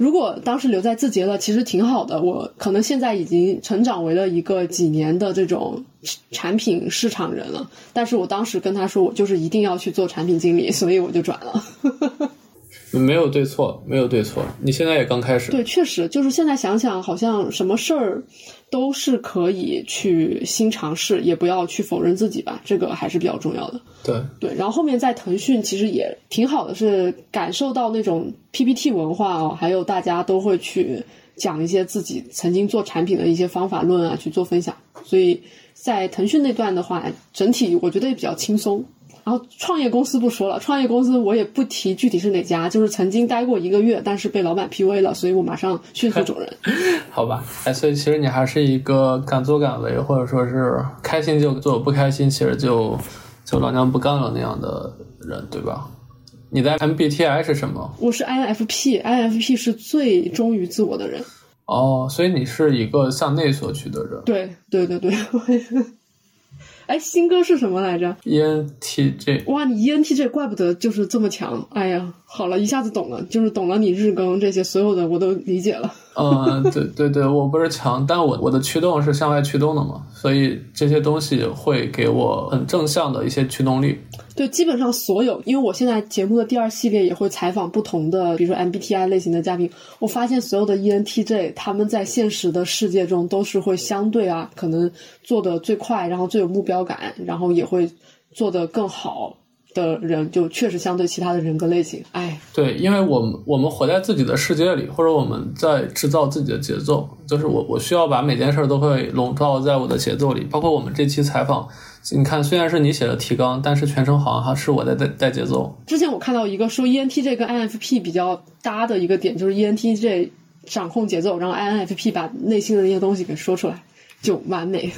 [SPEAKER 2] 如果当时留在字节了，其实挺好的。我可能现在已经成长为了一个几年的这种产品市场人了。但是我当时跟他说，我就是一定要去做产品经理，所以我就转了。
[SPEAKER 3] 没有对错，没有对错。你现在也刚开始。
[SPEAKER 2] 对，确实就是现在想想，好像什么事儿都是可以去新尝试，也不要去否认自己吧，这个还是比较重要的。
[SPEAKER 3] 对
[SPEAKER 2] 对，然后后面在腾讯其实也挺好的，是感受到那种 PPT 文化哦，还有大家都会去讲一些自己曾经做产品的一些方法论啊，去做分享。所以在腾讯那段的话，整体我觉得也比较轻松。然后创业公司不说了，创业公司我也不提具体是哪家，就是曾经待过一个月，但是被老板 P V 了，所以我马上迅速 走人。
[SPEAKER 3] 好吧，哎，所以其实你还是一个敢作敢为，或者说是开心就做，不开心其实就就老娘不干了那样的人，对吧？你的 MBTI 是什么？
[SPEAKER 2] 我是 INFP，INFP 是最忠于自我的人。
[SPEAKER 3] 哦，所以你是一个向内索取的人。
[SPEAKER 2] 对对对对。哎，新歌是什么来着
[SPEAKER 3] ？ENTJ。
[SPEAKER 2] 哇，你 ENTJ 怪不得就是这么强。哎呀，好了，一下子懂了，就是懂了你日更这些所有的我都理解了。
[SPEAKER 3] 嗯，对对对，我不是强，但我我的驱动是向外驱动的嘛，所以这些东西会给我很正向的一些驱动力。
[SPEAKER 2] 对，基本上所有，因为我现在节目的第二系列也会采访不同的，比如说 MBTI 类型的嘉宾，我发现所有的 ENTJ 他们在现实的世界中都是会相对啊，可能做的最快，然后最有目标感，然后也会做的更好。的人就确实相对其他的人格类型，哎，
[SPEAKER 3] 对，因为我们我们活在自己的世界里，或者我们在制造自己的节奏，就是我我需要把每件事都会笼罩在我的节奏里，包括我们这期采访，你看虽然是你写的提纲，但是全程好像还是我在带带节奏。
[SPEAKER 2] 之前我看到一个说 ENTJ 跟 INFP 比较搭的一个点，就是 ENTJ 掌控节奏，然后 INFP 把内心的那些东西给说出来，就完美，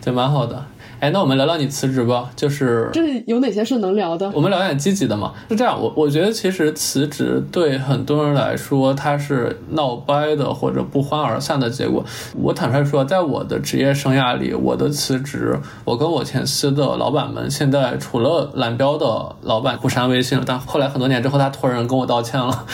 [SPEAKER 3] 就蛮好的。哎，那我们聊聊你辞职吧，就是
[SPEAKER 2] 这有哪些是能聊的？
[SPEAKER 3] 我们聊点积极的嘛。是这样，我我觉得其实辞职对很多人来说，他是闹掰的或者不欢而散的结果。我坦率说，在我的职业生涯里，我的辞职，我跟我前司的老板们，现在除了蓝标的老板不删微信了，但后来很多年之后，他托人跟我道歉了，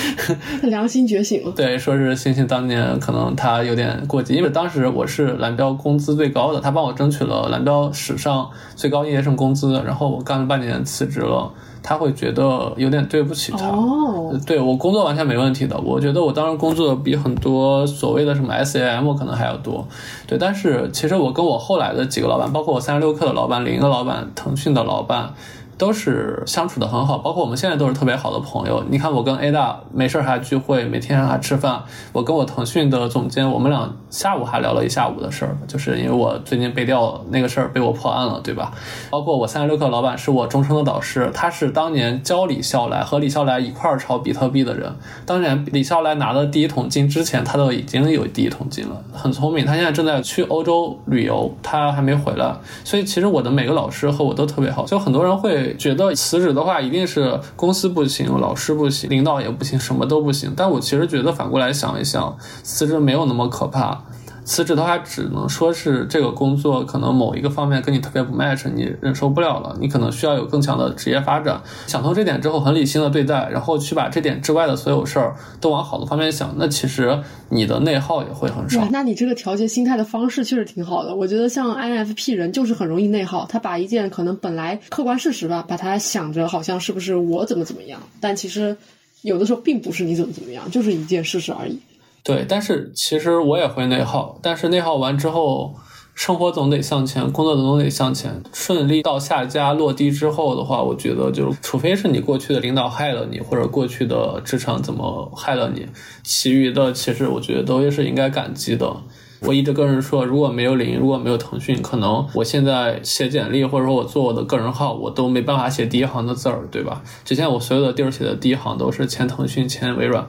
[SPEAKER 2] 良心觉醒了。
[SPEAKER 3] 对，说是星星当年可能他有点过激，因为当时我是蓝标工资最高的，他帮我争取了蓝标十。上最高应届生工资，然后我干了半年辞职了，他会觉得有点对不起他。
[SPEAKER 2] 哦，
[SPEAKER 3] 对我工作完全没问题的，我觉得我当时工作比很多所谓的什么 SAM 可能还要多。对，但是其实我跟我后来的几个老板，包括我三十六氪的老板、领英的老板、腾讯的老板。都是相处的很好，包括我们现在都是特别好的朋友。你看，我跟 A 大没事还聚会，每天还吃饭。我跟我腾讯的总监，我们俩下午还聊了一下午的事儿，就是因为我最近被调那个事儿被我破案了，对吧？包括我三十六氪老板是我终生的导师，他是当年教李笑来和李笑来一块儿炒比特币的人。当年李笑来拿的第一桶金之前，他都已经有第一桶金了，很聪明。他现在正在去欧洲旅游，他还没回来。所以其实我的每个老师和我都特别好，就很多人会。觉得辞职的话，一定是公司不行，老师不行，领导也不行，什么都不行。但我其实觉得反过来想一想，辞职没有那么可怕。辞职的话，只能说是这个工作可能某一个方面跟你特别不 match，你忍受不了了，你可能需要有更强的职业发展。想通这点之后，很理性的对待，然后去把这点之外的所有事儿都往好的方面想，那其实你的内耗也会很少。
[SPEAKER 2] 那你这个调节心态的方式确实挺好的。我觉得像 INFP 人就是很容易内耗，他把一件可能本来客观事实吧，把他想着好像是不是我怎么怎么样，但其实有的时候并不是你怎么怎么样，就是一件事实而已。
[SPEAKER 3] 对，但是其实我也会内耗，但是内耗完之后，生活总得向前，工作总得向前。顺利到下家落地之后的话，我觉得就是，除非是你过去的领导害了你，或者过去的职场怎么害了你，其余的其实我觉得都是应该感激的。我一直跟人说，如果没有领，如果没有腾讯，可能我现在写简历或者说我做我的个人号，我都没办法写第一行的字儿，对吧？之前我所有的地儿写的第一行都是签腾讯、签微软。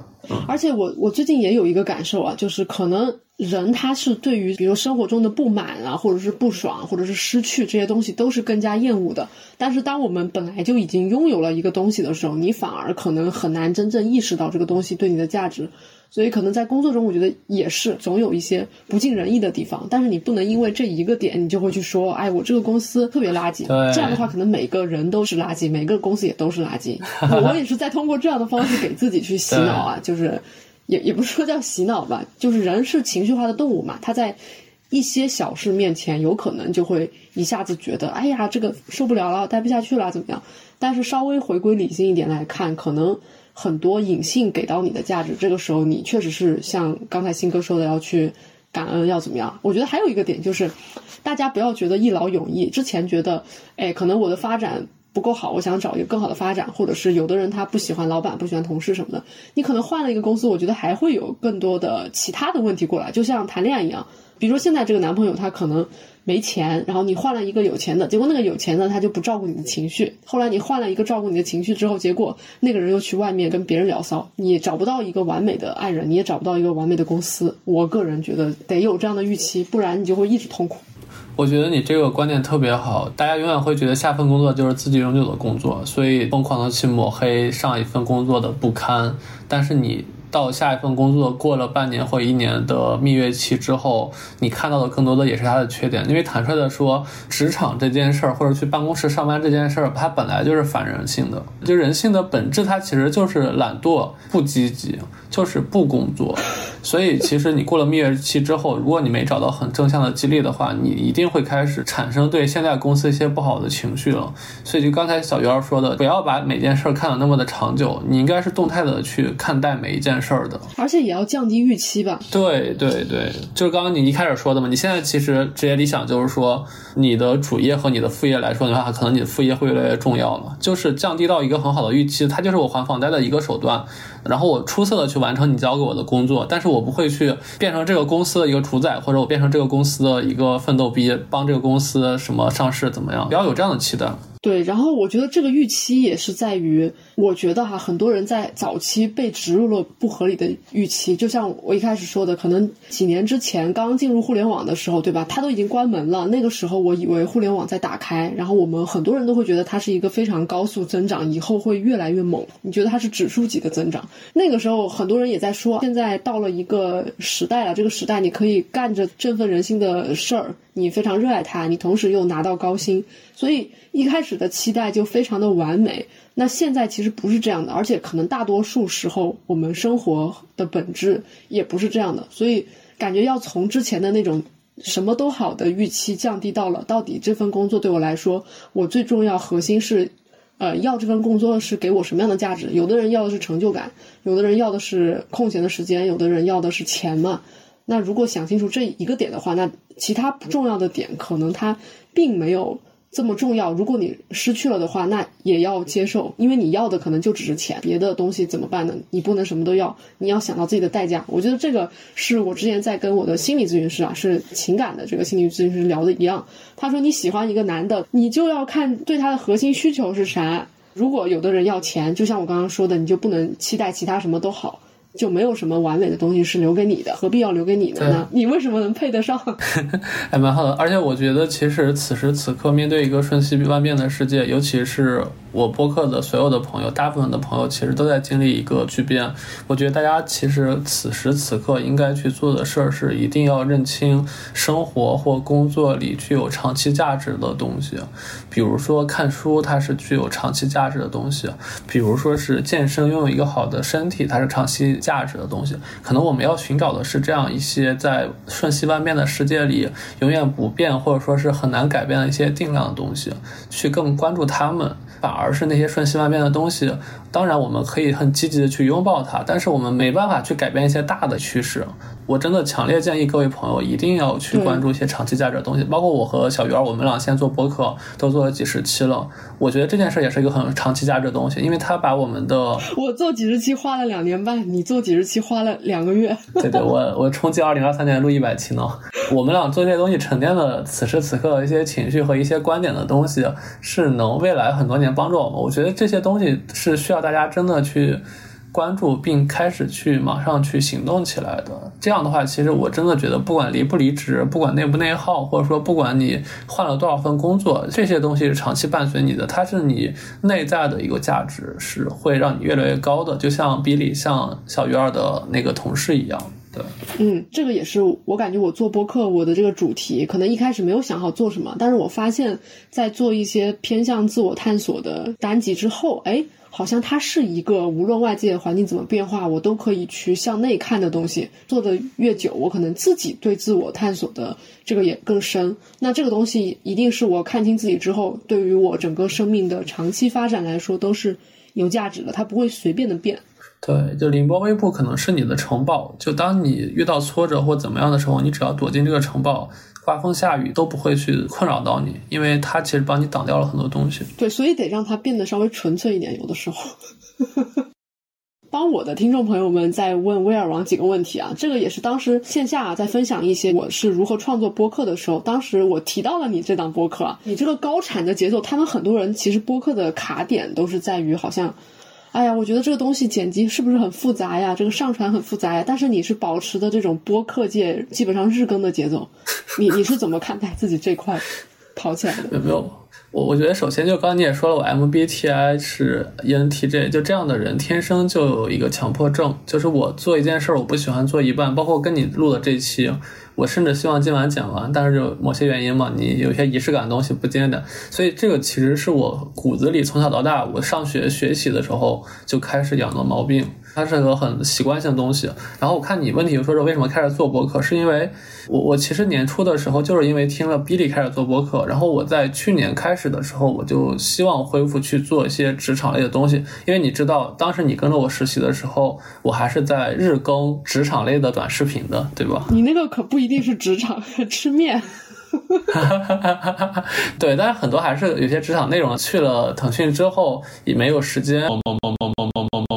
[SPEAKER 2] 而且我我最近也有一个感受啊，就是可能人他是对于比如生活中的不满啊，或者是不爽，或者是失去这些东西都是更加厌恶的。但是当我们本来就已经拥有了一个东西的时候，你反而可能很难真正意识到这个东西对你的价值。所以可能在工作中，我觉得也是总有一些不尽人意的地方，但是你不能因为这一个点，你就会去说，哎，我这个公司特别垃圾。这样的话，可能每个人都是垃圾，每个公司也都是垃圾。我也是在通过这样的方式给自己去洗脑啊，就是也也不是说叫洗脑吧，就是人是情绪化的动物嘛，他在一些小事面前，有可能就会一下子觉得，哎呀，这个受不了了，待不下去了，怎么样？但是稍微回归理性一点来看，可能。很多隐性给到你的价值，这个时候你确实是像刚才新哥说的，要去感恩，要怎么样？我觉得还有一个点就是，大家不要觉得一劳永逸。之前觉得，哎，可能我的发展不够好，我想找一个更好的发展，或者是有的人他不喜欢老板，不喜欢同事什么的，你可能换了一个公司，我觉得还会有更多的其他的问题过来，就像谈恋爱一样。比如说现在这个男朋友他可能。没钱，然后你换了一个有钱的，结果那个有钱的他就不照顾你的情绪。后来你换了一个照顾你的情绪之后，结果那个人又去外面跟别人聊骚，你找不到一个完美的爱人，你也找不到一个完美的公司。我个人觉得得有这样的预期，不然你就会一直痛苦。
[SPEAKER 3] 我觉得你这个观点特别好，大家永远会觉得下份工作就是自己永久的工作，所以疯狂的去抹黑上一份工作的不堪。但是你。到下一份工作过了半年或一年的蜜月期之后，你看到的更多的也是他的缺点。因为坦率的说，职场这件事儿或者去办公室上班这件事儿，它本来就是反人性的。就人性的本质，它其实就是懒惰、不积极，就是不工作。所以，其实你过了蜜月期之后，如果你没找到很正向的激励的话，你一定会开始产生对现在公司一些不好的情绪了。所以，就刚才小鱼儿说的，不要把每件事看得那么的长久，你应该是动态的去看待每一件事。事儿的，
[SPEAKER 2] 而且也要降低预期吧。
[SPEAKER 3] 对对对，就是刚刚你一开始说的嘛。你现在其实职业理想就是说，你的主业和你的副业来说的话，可能你的副业会越来越重要了。就是降低到一个很好的预期，它就是我还房贷的一个手段。然后我出色的去完成你交给我的工作，但是我不会去变成这个公司的一个主宰，或者我变成这个公司的一个奋斗逼，帮这个公司什么上市怎么样？不要有这样的期待。
[SPEAKER 2] 对，然后我觉得这个预期也是在于，我觉得哈，很多人在早期被植入了不合理的预期，就像我一开始说的，可能几年之前刚进入互联网的时候，对吧？它都已经关门了，那个时候我以为互联网在打开，然后我们很多人都会觉得它是一个非常高速增长，以后会越来越猛。你觉得它是指数级的增长？那个时候很多人也在说，现在到了一个时代了，这个时代你可以干着振奋人心的事儿。你非常热爱它，你同时又拿到高薪，所以一开始的期待就非常的完美。那现在其实不是这样的，而且可能大多数时候我们生活的本质也不是这样的，所以感觉要从之前的那种什么都好的预期降低到了，到底这份工作对我来说，我最重要核心是，呃，要这份工作是给我什么样的价值？有的人要的是成就感，有的人要的是空闲的时间，有的人要的是钱嘛。那如果想清楚这一个点的话，那其他不重要的点可能它并没有这么重要。如果你失去了的话，那也要接受，因为你要的可能就只是钱，别的东西怎么办呢？你不能什么都要，你要想到自己的代价。我觉得这个是我之前在跟我的心理咨询师啊，是情感的这个心理咨询师聊的一样。他说你喜欢一个男的，你就要看对他的核心需求是啥。如果有的人要钱，就像我刚刚说的，你就不能期待其他什么都好。就没有什么完美的东西是留给你的，何必要留给你的呢？你为什么能配得上？
[SPEAKER 3] 还蛮好的，而且我觉得，其实此时此刻面对一个瞬息万变的世界，尤其是。我播客的所有的朋友，大部分的朋友其实都在经历一个巨变。我觉得大家其实此时此刻应该去做的事儿是，一定要认清生活或工作里具有长期价值的东西。比如说看书，它是具有长期价值的东西；比如说是健身，拥有一个好的身体，它是长期价值的东西。可能我们要寻找的是这样一些在瞬息万变的世界里永远不变，或者说是很难改变的一些定量的东西，去更关注他们。反而是那些瞬息万变的东西，当然我们可以很积极的去拥抱它，但是我们没办法去改变一些大的趋势。我真的强烈建议各位朋友一定要去关注一些长期价值的东西，包括我和小鱼儿，我们俩现在做播客都做了几十期了。我觉得这件事也是一个很长期价值的东西，因为它把我们的
[SPEAKER 2] 我做几十期花了两年半，你做几十期花了两个月。
[SPEAKER 3] 对对，我我冲击二零二三年录一百期呢。我们俩做这些东西沉淀的此时此刻的一些情绪和一些观点的东西，是能未来很多年帮助我们。我觉得这些东西是需要大家真的去。关注并开始去马上去行动起来的，这样的话，其实我真的觉得，不管离不离职，不管内不内耗，或者说不管你换了多少份工作，这些东西是长期伴随你的，它是你内在的一个价值，是会让你越来越高的。就像比利，像小鱼儿的那个同事一样，对，
[SPEAKER 2] 嗯，这个也是我感觉我做播客，我的这个主题可能一开始没有想好做什么，但是我发现，在做一些偏向自我探索的单集之后，哎。好像它是一个无论外界环境怎么变化，我都可以去向内看的东西。做的越久，我可能自己对自我探索的这个也更深。那这个东西一定是我看清自己之后，对于我整个生命的长期发展来说都是有价值的。它不会随便的变。
[SPEAKER 3] 对，就凌波微步可能是你的城堡。就当你遇到挫折或怎么样的时候，你只要躲进这个城堡。刮风下雨都不会去困扰到你，因为它其实帮你挡掉了很多东西。
[SPEAKER 2] 对，所以得让它变得稍微纯粹一点。有的时候，帮我的听众朋友们在问威尔王几个问题啊，这个也是当时线下在分享一些我是如何创作播客的时候，当时我提到了你这档播客啊，你这个高产的节奏，他们很多人其实播客的卡点都是在于好像。哎呀，我觉得这个东西剪辑是不是很复杂呀？这个上传很复杂呀。但是你是保持的这种播客界基本上日更的节奏，你你是怎么看待自己这块跑起来的？
[SPEAKER 3] 有没有？我我觉得首先就刚刚你也说了，我 MBTI 是 ENTJ，就这样的人天生就有一个强迫症，就是我做一件事儿，我不喜欢做一半，包括跟你录的这期。我甚至希望今晚讲完，但是就某些原因嘛，你有些仪式感的东西不见的，所以这个其实是我骨子里从小到大，我上学学习的时候就开始养的毛病。它是个很习惯性的东西。然后我看你问题说说为什么开始做播客，是因为我我其实年初的时候就是因为听了 Billy 开始做播客，然后我在去年开始的时候我就希望恢复去做一些职场类的东西，因为你知道当时你跟着我实习的时候，我还是在日更职场类的短视频的，对吧？
[SPEAKER 2] 你那个可不一定是职场，吃面。
[SPEAKER 3] 对，但是很多还是有些职场内容去了腾讯之后也没有时间。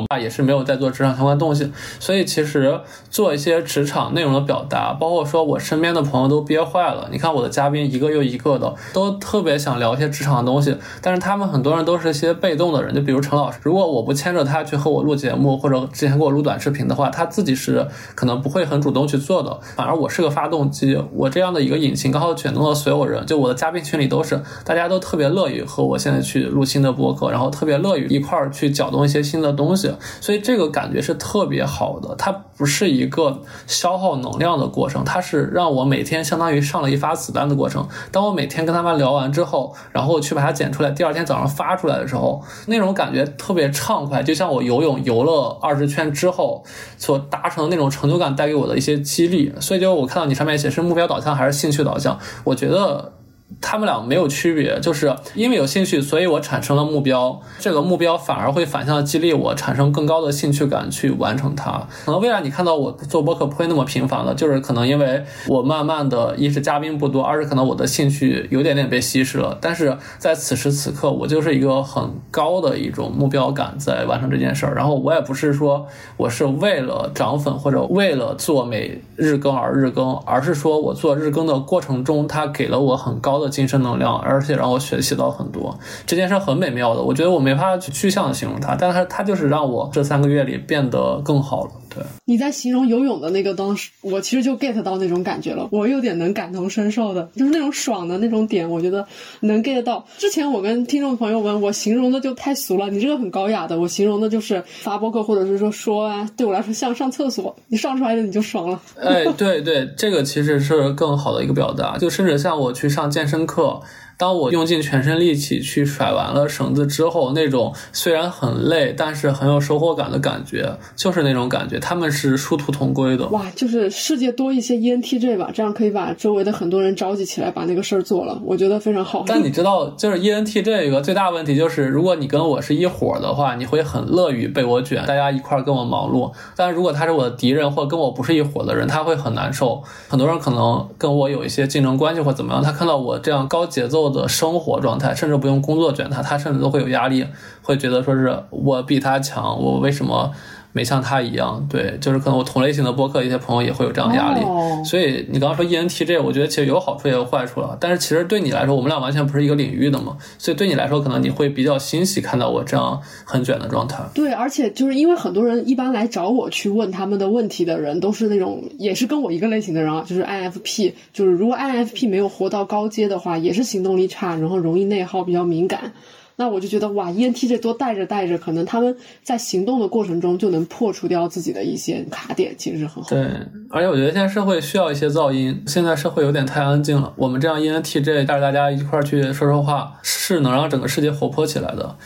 [SPEAKER 3] 啊，也是没有在做职场相关东西，所以其实做一些职场内容的表达，包括说我身边的朋友都憋坏了。你看我的嘉宾一个又一个的，都特别想聊一些职场的东西，但是他们很多人都是一些被动的人，就比如陈老师，如果我不牵着他去和我录节目，或者之前给我录短视频的话，他自己是可能不会很主动去做的，反而我是个发动机，我这样的一个引擎刚好卷动了所有人，就我的嘉宾群里都是，大家都特别乐于和我现在去录新的播客，然后特别乐于一块儿去搅动一些新的东西。所以这个感觉是特别好的，它不是一个消耗能量的过程，它是让我每天相当于上了一发子弹的过程。当我每天跟他们聊完之后，然后去把它剪出来，第二天早上发出来的时候，那种感觉特别畅快，就像我游泳游了二十圈之后所达成的那种成就感带给我的一些激励。所以就我看到你上面写是目标导向还是兴趣导向，我觉得。他们俩没有区别，就是因为有兴趣，所以我产生了目标。这个目标反而会反向激励我，产生更高的兴趣感去完成它。可能未来你看到我做播客不会那么频繁了，就是可能因为我慢慢的，一是嘉宾不多，二是可能我的兴趣有点点被稀释了。但是在此时此刻，我就是一个很高的一种目标感在完成这件事儿。然后我也不是说我是为了涨粉或者为了做每日更而日更，而是说我做日更的过程中，它给了我很高。的精神能量，而且让我学习到很多，这件事很美妙的。我觉得我没法去具象形容它，但是它就是让我这三个月里变得更好了。对，
[SPEAKER 2] 你在形容游泳的那个当时，我其实就 get 到那种感觉了，我有点能感同身受的，就是那种爽的那种点，我觉得能 get 到。之前我跟听众朋友们，我形容的就太俗了，你这个很高雅的，我形容的就是发播客或者是说说啊，对我来说像上厕所，你上出来的你就爽了。
[SPEAKER 3] 哎，对对，这个其实是更好的一个表达，就甚至像我去上健身课。当我用尽全身力气去甩完了绳子之后，那种虽然很累，但是很有收获感的感觉，就是那种感觉。他们是殊途同归的。
[SPEAKER 2] 哇，就是世界多一些 ENTJ 吧，这样可以把周围的很多人召集起来，把那个事儿做了，我觉得非常好。
[SPEAKER 3] 但你知道，就是 ENTJ 有个最大问题就是，如果你跟我是一伙的话，你会很乐于被我卷，大家一块跟我忙碌。但如果他是我的敌人，或跟我不是一伙的人，他会很难受。很多人可能跟我有一些竞争关系或怎么样，他看到我这样高节奏的生活状态，甚至不用工作卷他，他甚至都会有压力，会觉得说是我比他强，我为什么？没像他一样，对，就是可能我同类型的播客一些朋友也会有这样的压力，所以你刚刚说 ENTJ，我觉得其实有好处也有坏处了。但是其实对你来说，我们俩完全不是一个领域的嘛，所以对你来说，可能你会比较欣喜看到我这样很卷的状态。
[SPEAKER 2] 对，而且就是因为很多人一般来找我去问他们的问题的人，都是那种也是跟我一个类型的人啊，就是 INFP，就是如果 INFP 没有活到高阶的话，也是行动力差，然后容易内耗，比较敏感。那我就觉得哇，ENTJ 多带着带着，可能他们在行动的过程中就能破除掉自己的一些卡点，其实是很好。
[SPEAKER 3] 对，而且我觉得现在社会需要一些噪音，现在社会有点太安静了。我们这样 ENTJ 带着大家一块儿去说说话，是能让整个世界活泼起来的。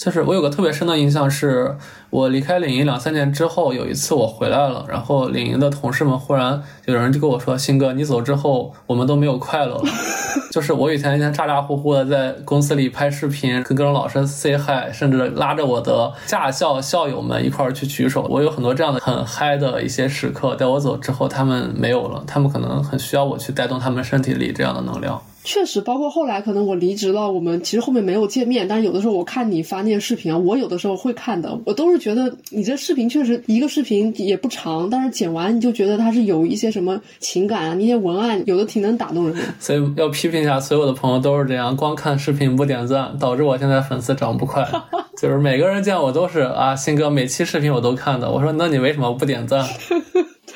[SPEAKER 3] 就是我有个特别深的印象，是我离开领英两三年之后，有一次我回来了，然后领英的同事们忽然有人就跟我说：“鑫哥，你走之后，我们都没有快乐了。”就是我以前一天咋咋呼呼的在公司里拍视频，跟各种老师 say hi，甚至拉着我的驾校校友们一块儿去举手，我有很多这样的很嗨的一些时刻。在我走之后，他们没有了，他们可能很需要我去带动他们身体里这样的能量。
[SPEAKER 2] 确实，包括后来可能我离职了，我们其实后面没有见面，但是有的时候我看你发那些视频啊，我有的时候会看的，我都是觉得你这视频确实一个视频也不长，但是剪完你就觉得它是有一些什么情感啊，那些文案有的挺能打动人的。
[SPEAKER 3] 所以要批评一下，所有的朋友都是这样，光看视频不点赞，导致我现在粉丝涨不快。就是每个人见我都是啊，新哥每期视频我都看的，我说那你为什么不点赞？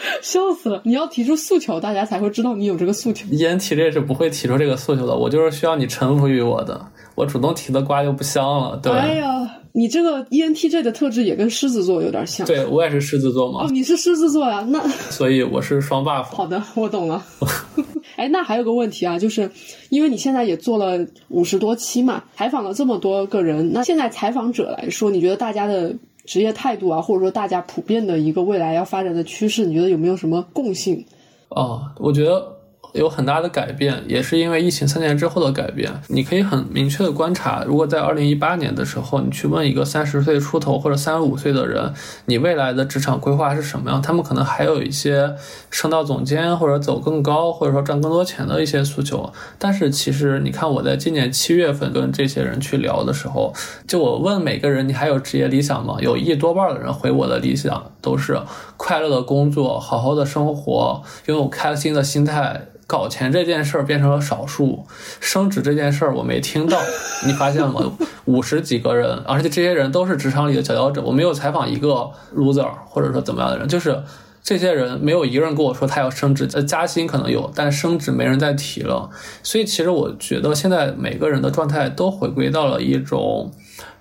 [SPEAKER 2] 笑死了！你要提出诉求，大家才会知道你有这个诉求。
[SPEAKER 3] 烟提这是不会提出这个诉求的，我就是需要你臣服于我的。我主动提的瓜就不香了，对
[SPEAKER 2] 哎呀，你这个 ENTJ 的特质也跟狮子座有点像。
[SPEAKER 3] 对我也是狮子座嘛。
[SPEAKER 2] 哦，你是狮子座呀？那
[SPEAKER 3] 所以我是双 buff。
[SPEAKER 2] 好的，我懂了。哎，那还有个问题啊，就是因为你现在也做了五十多期嘛，采访了这么多个人，那现在采访者来说，你觉得大家的？职业态度啊，或者说大家普遍的一个未来要发展的趋势，你觉得有没有什么共性？
[SPEAKER 3] 哦，我觉得。有很大的改变，也是因为疫情三年之后的改变。你可以很明确的观察，如果在二零一八年的时候，你去问一个三十岁出头或者三十五岁的人，你未来的职场规划是什么样？他们可能还有一些升到总监或者走更高，或者说赚更多钱的一些诉求。但是其实你看，我在今年七月份跟这些人去聊的时候，就我问每个人，你还有职业理想吗？有一多半的人回我的理想都是快乐的工作，好好的生活，拥有开心的心态。搞钱这件事儿变成了少数，升职这件事儿我没听到，你发现了吗？五十几个人，而且这些人都是职场里的佼佼者，我没有采访一个 loser 或者说怎么样的人，就是这些人没有一个人跟我说他要升职，呃，加薪可能有，但升职没人再提了。所以其实我觉得现在每个人的状态都回归到了一种。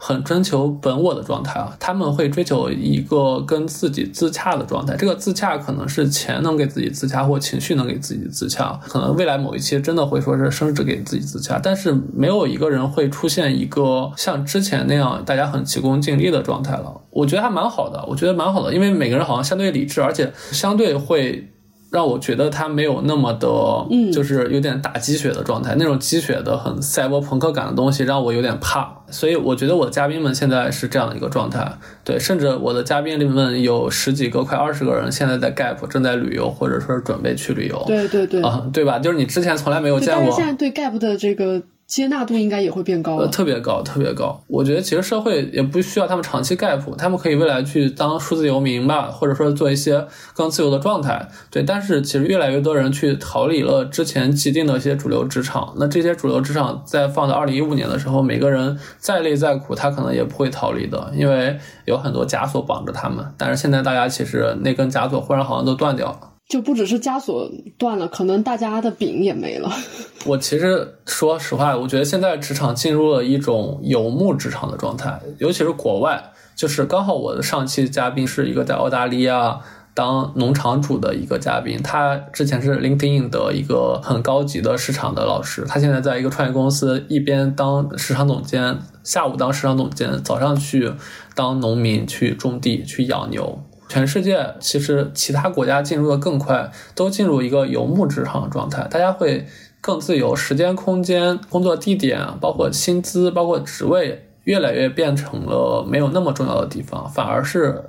[SPEAKER 3] 很追求本我的状态啊，他们会追求一个跟自己自洽的状态。这个自洽可能是钱能给自己自洽，或情绪能给自己自洽。可能未来某一期真的会说是升职给自己自洽，但是没有一个人会出现一个像之前那样大家很急功近利的状态了。我觉得还蛮好的，我觉得蛮好的，因为每个人好像相对理智，而且相对会。让我觉得他没有那么的，嗯，就是有点打鸡血的状态，那种鸡血的很赛博朋克感的东西让我有点怕，所以我觉得我的嘉宾们现在是这样的一个状态，对，甚至我的嘉宾里面有十几个、快二十个人现在在 Gap 正在旅游，或者说是准备去旅游，
[SPEAKER 2] 对对对，
[SPEAKER 3] 啊，对吧？就是你之前从来没有见过，
[SPEAKER 2] 现在对 Gap 的这个。接纳度应该也会变高，
[SPEAKER 3] 呃，特别高，特别高。我觉得其实社会也不需要他们长期 gap，他们可以未来去当数字游民吧，或者说做一些更自由的状态。对，但是其实越来越多人去逃离了之前既定的一些主流职场。那这些主流职场在放到二零一五年的时候，每个人再累再苦，他可能也不会逃离的，因为有很多枷锁绑着他们。但是现在大家其实那根枷锁忽然好像都断掉了。
[SPEAKER 2] 就不只是枷锁断了，可能大家的饼也没了。
[SPEAKER 3] 我其实说实话，我觉得现在职场进入了一种游牧职场的状态，尤其是国外。就是刚好我的上期嘉宾是一个在澳大利亚当农场主的一个嘉宾，他之前是 LinkedIn 的一个很高级的市场的老师，他现在在一个创业公司，一边当市场总监，下午当市场总监，早上去当农民去种地去养牛。全世界其实其他国家进入的更快，都进入一个游牧职场的状态，大家会更自由，时间、空间、工作地点，包括薪资、包括职位，越来越变成了没有那么重要的地方，反而是。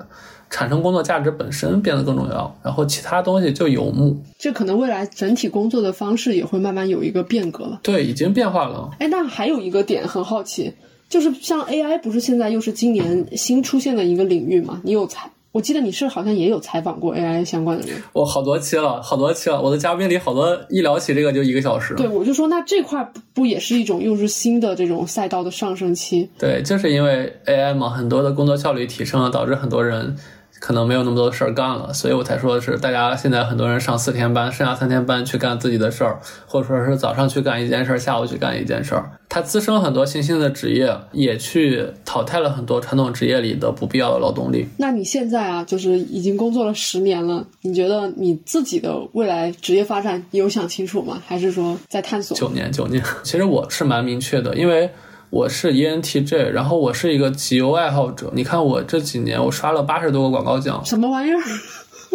[SPEAKER 3] 产生工作价值本身变得更重要，然后其他东西就游牧。
[SPEAKER 2] 这可能未来整体工作的方式也会慢慢有一个变革了。
[SPEAKER 3] 对，已经变化了。
[SPEAKER 2] 哎，那还有一个点很好奇，就是像 AI，不是现在又是今年新出现的一个领域嘛？你有采？我记得你是好像也有采访过 AI 相关的人。
[SPEAKER 3] 我好多期了，好多期了。我的嘉宾里好多一聊起这个就一个小时。
[SPEAKER 2] 对，我就说那这块不也是一种又是新的这种赛道的上升期？
[SPEAKER 3] 对，就是因为 AI 嘛，很多的工作效率提升了，导致很多人。可能没有那么多事儿干了，所以我才说的是，大家现在很多人上四天班，剩下三天班去干自己的事儿，或者说是早上去干一件事儿，下午去干一件事儿。它滋生很多新兴的职业，也去淘汰了很多传统职业里的不必要的劳动力。
[SPEAKER 2] 那你现在啊，就是已经工作了十年了，你觉得你自己的未来职业发展有想清楚吗？还是说在探索？
[SPEAKER 3] 九年，九年，其实我是蛮明确的，因为。我是 ENTJ，然后我是一个集邮爱好者。你看我这几年，我刷了八十多个广告奖。
[SPEAKER 2] 什么玩意儿？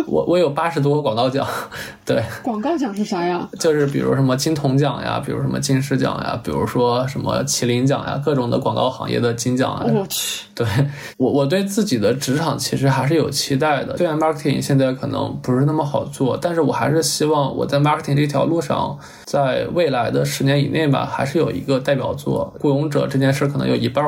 [SPEAKER 3] 我我有八十多个广告奖，对。
[SPEAKER 2] 广告奖是啥呀？
[SPEAKER 3] 就是比如什么金童奖呀，比如什么金狮奖呀，比如说什么麒麟奖呀，各种的广告行业的金奖啊。
[SPEAKER 2] 我去。
[SPEAKER 3] 对我我对自己的职场其实还是有期待的。虽然 marketing 现在可能不是那么好做，但是我还是希望我在 marketing 这条路上，在未来的十年以内吧，还是有一个代表作。雇佣者这件事可能有一半。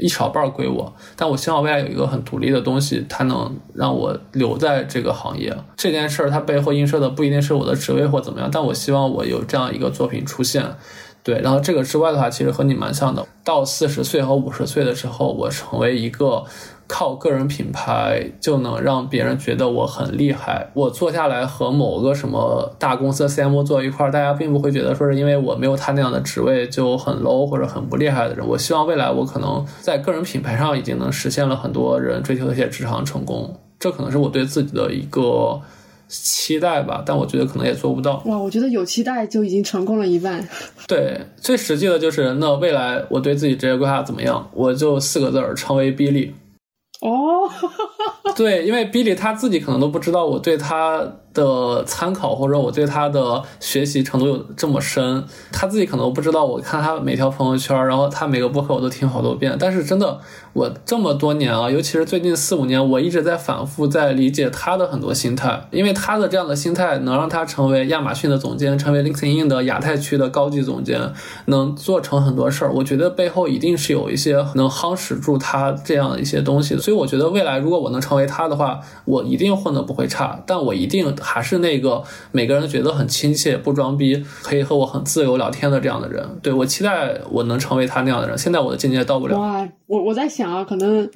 [SPEAKER 3] 一小半归我，但我希望未来有一个很独立的东西，它能让我留在这个行业。这件事儿它背后映射的不一定是我的职位或怎么样，但我希望我有这样一个作品出现。对，然后这个之外的话，其实和你蛮像的。到四十岁和五十岁的时候，我成为一个。靠个人品牌就能让别人觉得我很厉害。我坐下来和某个什么大公司的 CMO 坐一块儿，大家并不会觉得说是因为我没有他那样的职位就很 low 或者很不厉害的人。我希望未来我可能在个人品牌上已经能实现了很多人追求的一些职场成功。这可能是我对自己的一个期待吧，但我觉得可能也做不到。
[SPEAKER 2] 哇，我觉得有期待就已经成功了一半。
[SPEAKER 3] 对，最实际的就是那未来我对自己职业规划怎么样？我就四个字儿：成为比利。
[SPEAKER 2] 哦，
[SPEAKER 3] 对，因为 Billy 他自己可能都不知道我对他。的参考或者我对他的学习程度有这么深，他自己可能不知道。我看他每条朋友圈，然后他每个播客我都听好多遍。但是真的，我这么多年啊，尤其是最近四五年，我一直在反复在理解他的很多心态，因为他的这样的心态能让他成为亚马逊的总监，成为 LinkedIn 的亚太区的高级总监，能做成很多事儿。我觉得背后一定是有一些能夯实住他这样的一些东西的。所以我觉得未来如果我能成为他的话，我一定混得不会差，但我一定。还是那个每个人觉得很亲切、不装逼、可以和我很自由聊天的这样的人。对我期待我能成为他那样的人。现在我的境界到不了。
[SPEAKER 2] 哇，我我在想啊，可能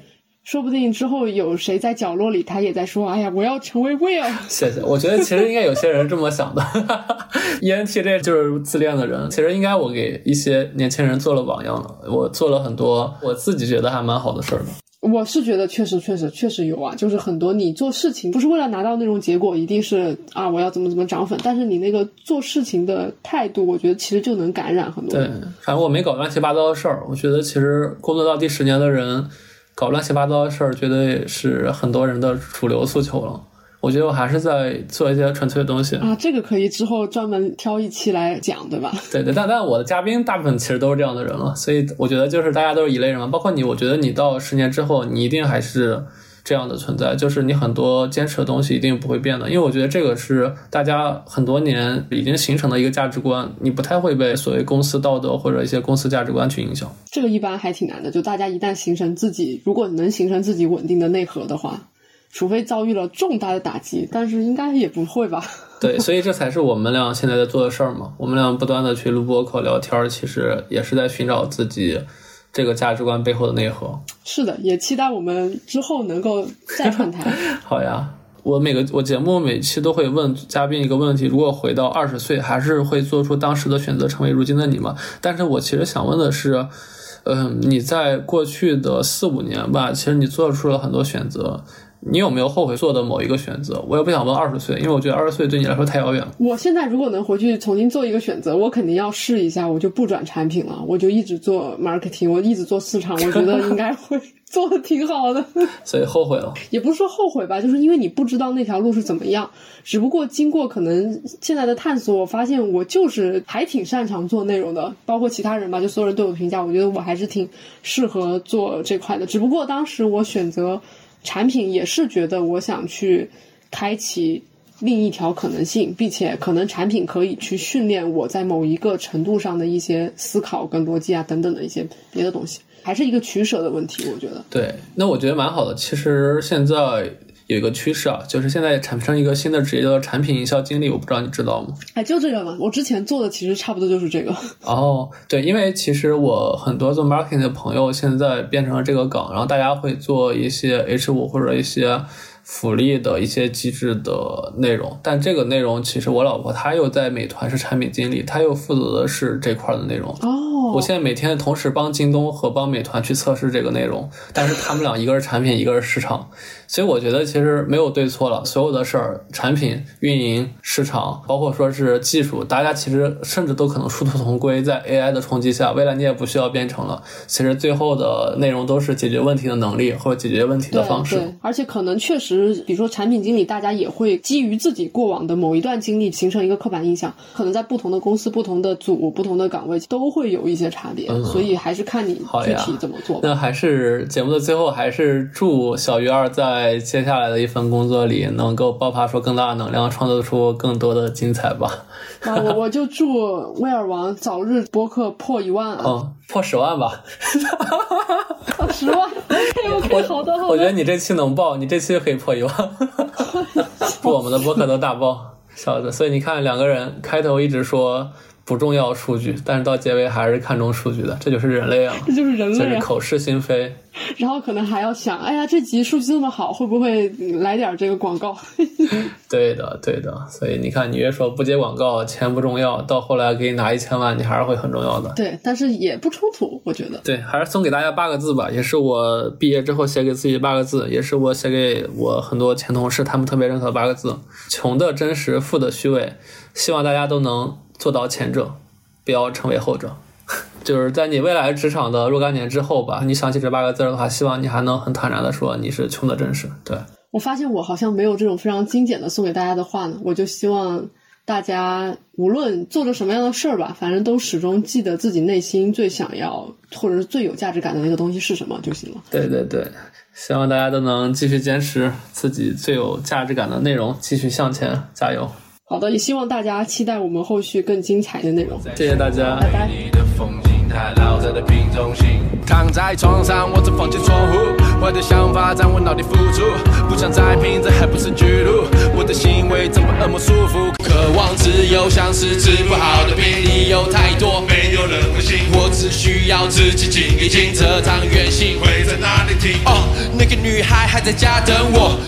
[SPEAKER 2] 说不定之后有谁在角落里，他也在说：“哎呀，我要成为 Will。”
[SPEAKER 3] 谢谢。我觉得其实应该有些人这么想的。ENTJ 就是自恋的人。其实应该我给一些年轻人做了榜样了。我做了很多我自己觉得还蛮好的事儿的。
[SPEAKER 2] 我是觉得确实确实确实有啊，就是很多你做事情不是为了拿到那种结果，一定是啊我要怎么怎么涨粉，但是你那个做事情的态度，我觉得其实就能感染很多。
[SPEAKER 3] 对，反正我没搞乱七八糟的事儿。我觉得其实工作到第十年的人，搞乱七八糟的事儿，绝对是很多人的主流诉求了。我觉得我还是在做一些纯粹的东西
[SPEAKER 2] 啊，这个可以之后专门挑一期来讲，对吧？
[SPEAKER 3] 对对，但但我的嘉宾大部分其实都是这样的人了，所以我觉得就是大家都是一类人嘛，包括你，我觉得你到十年之后，你一定还是这样的存在，就是你很多坚持的东西一定不会变的，因为我觉得这个是大家很多年已经形成的一个价值观，你不太会被所谓公司道德或者一些公司价值观去影响。
[SPEAKER 2] 这个一般还挺难的，就大家一旦形成自己，如果能形成自己稳定的内核的话。除非遭遇了重大的打击，但是应该也不会吧？
[SPEAKER 3] 对，所以这才是我们俩现在在做的事儿嘛。我们俩不断的去录播客聊天，其实也是在寻找自己这个价值观背后的内核。
[SPEAKER 2] 是的，也期待我们之后能够再串台。
[SPEAKER 3] 好呀，我每个我节目每期都会问嘉宾一个问题：如果回到二十岁，还是会做出当时的选择，成为如今的你吗？但是我其实想问的是，嗯，你在过去的四五年吧，其实你做出了很多选择。你有没有后悔做的某一个选择？我也不想问二十岁，因为我觉得二十岁对你来说太遥远了。
[SPEAKER 2] 我现在如果能回去重新做一个选择，我肯定要试一下，我就不转产品了，我就一直做 marketing，我一直做市场，我觉得应该会做的挺好的。
[SPEAKER 3] 所以后悔了，
[SPEAKER 2] 也不是说后悔吧，就是因为你不知道那条路是怎么样。只不过经过可能现在的探索，我发现我就是还挺擅长做内容的，包括其他人吧，就所有人对我评价，我觉得我还是挺适合做这块的。只不过当时我选择。产品也是觉得我想去开启另一条可能性，并且可能产品可以去训练我在某一个程度上的一些思考跟逻辑啊等等的一些别的东西，还是一个取舍的问题。我觉得
[SPEAKER 3] 对，那我觉得蛮好的。其实现在。有一个趋势啊，就是现在产生一个新的职业，叫做产品营销经理。我不知道你知道吗？
[SPEAKER 2] 哎，就这个嘛，我之前做的其实差不多就是这个。
[SPEAKER 3] 哦，对，因为其实我很多做 marketing 的朋友现在变成了这个岗，然后大家会做一些 H 五或者一些福利的一些机制的内容。但这个内容其实我老婆她又在美团是产品经理，她又负责的是这块的内容。
[SPEAKER 2] 哦。
[SPEAKER 3] 我现在每天同时帮京东和帮美团去测试这个内容，但是他们俩一个是产品，一个是市场，所以我觉得其实没有对错了，所有的事儿，产品运营、市场，包括说是技术，大家其实甚至都可能殊途同归，在 AI 的冲击下，未来你也不需要编程了，其实最后的内容都是解决问题的能力或者解决问题的方式。
[SPEAKER 2] 对，而且可能确实，比如说产品经理，大家也会基于自己过往的某一段经历形成一个刻板印象，可能在不同的公司、不同的组、不同的岗位都会有一些。差别，所以还是看你具体怎么做。
[SPEAKER 3] 那还是节目的最后，还是祝小鱼儿在接下来的一份工作里能够爆发出更大的能量，创造出更多的精彩吧。
[SPEAKER 2] 那，我我就祝威尔王早日播客破一万
[SPEAKER 3] 啊，破十万吧。
[SPEAKER 2] 十万，OK OK，好的好的。
[SPEAKER 3] 我觉得你这期能爆，你这期可以破一万。祝我们的播客都大爆，小子。所以你看，两个人开头一直说。不重要数据，但是到结尾还是看重数据的，这就是人类啊！
[SPEAKER 2] 这就是人类，
[SPEAKER 3] 就是口是心非。
[SPEAKER 2] 然后可能还要想，哎呀，这集数据这么好，会不会来点这个广告？
[SPEAKER 3] 对的，对的。所以你看，你越说不接广告，钱不重要，到后来给你拿一千万，你还是会很重要的。
[SPEAKER 2] 对，但是也不冲突，我觉得。
[SPEAKER 3] 对，还是送给大家八个字吧，也是我毕业之后写给自己八个字，也是我写给我很多前同事他们特别认可的八个字：穷的真实，富的虚伪。希望大家都能。做到前者，不要成为后者。就是在你未来职场的若干年之后吧，你想起这八个字的话，希望你还能很坦然的说你是穷的真实。对
[SPEAKER 2] 我发现我好像没有这种非常精简的送给大家的话呢，我就希望大家无论做着什么样的事儿吧，反正都始终记得自己内心最想要或者是最有价值感的那个东西是什么就行了。
[SPEAKER 3] 对对对，希望大家都能继续坚持自己最有价值感的内容，继续向前，加油。
[SPEAKER 2] 好的，也希望大家期待我们后续更精彩的内容。
[SPEAKER 3] 谢谢大家，
[SPEAKER 2] 拜拜。
[SPEAKER 4] 躺在床上，望着房间窗户，坏的想法在我脑里浮出，不想再拼，这还不是巨鹿。我的行为怎么恶魔束缚？渴望自由，像是治不好的病，理由太多，没有人会信。我只需要自己静一静，这场远行会在哪里停？哦，那个女孩还在家等我。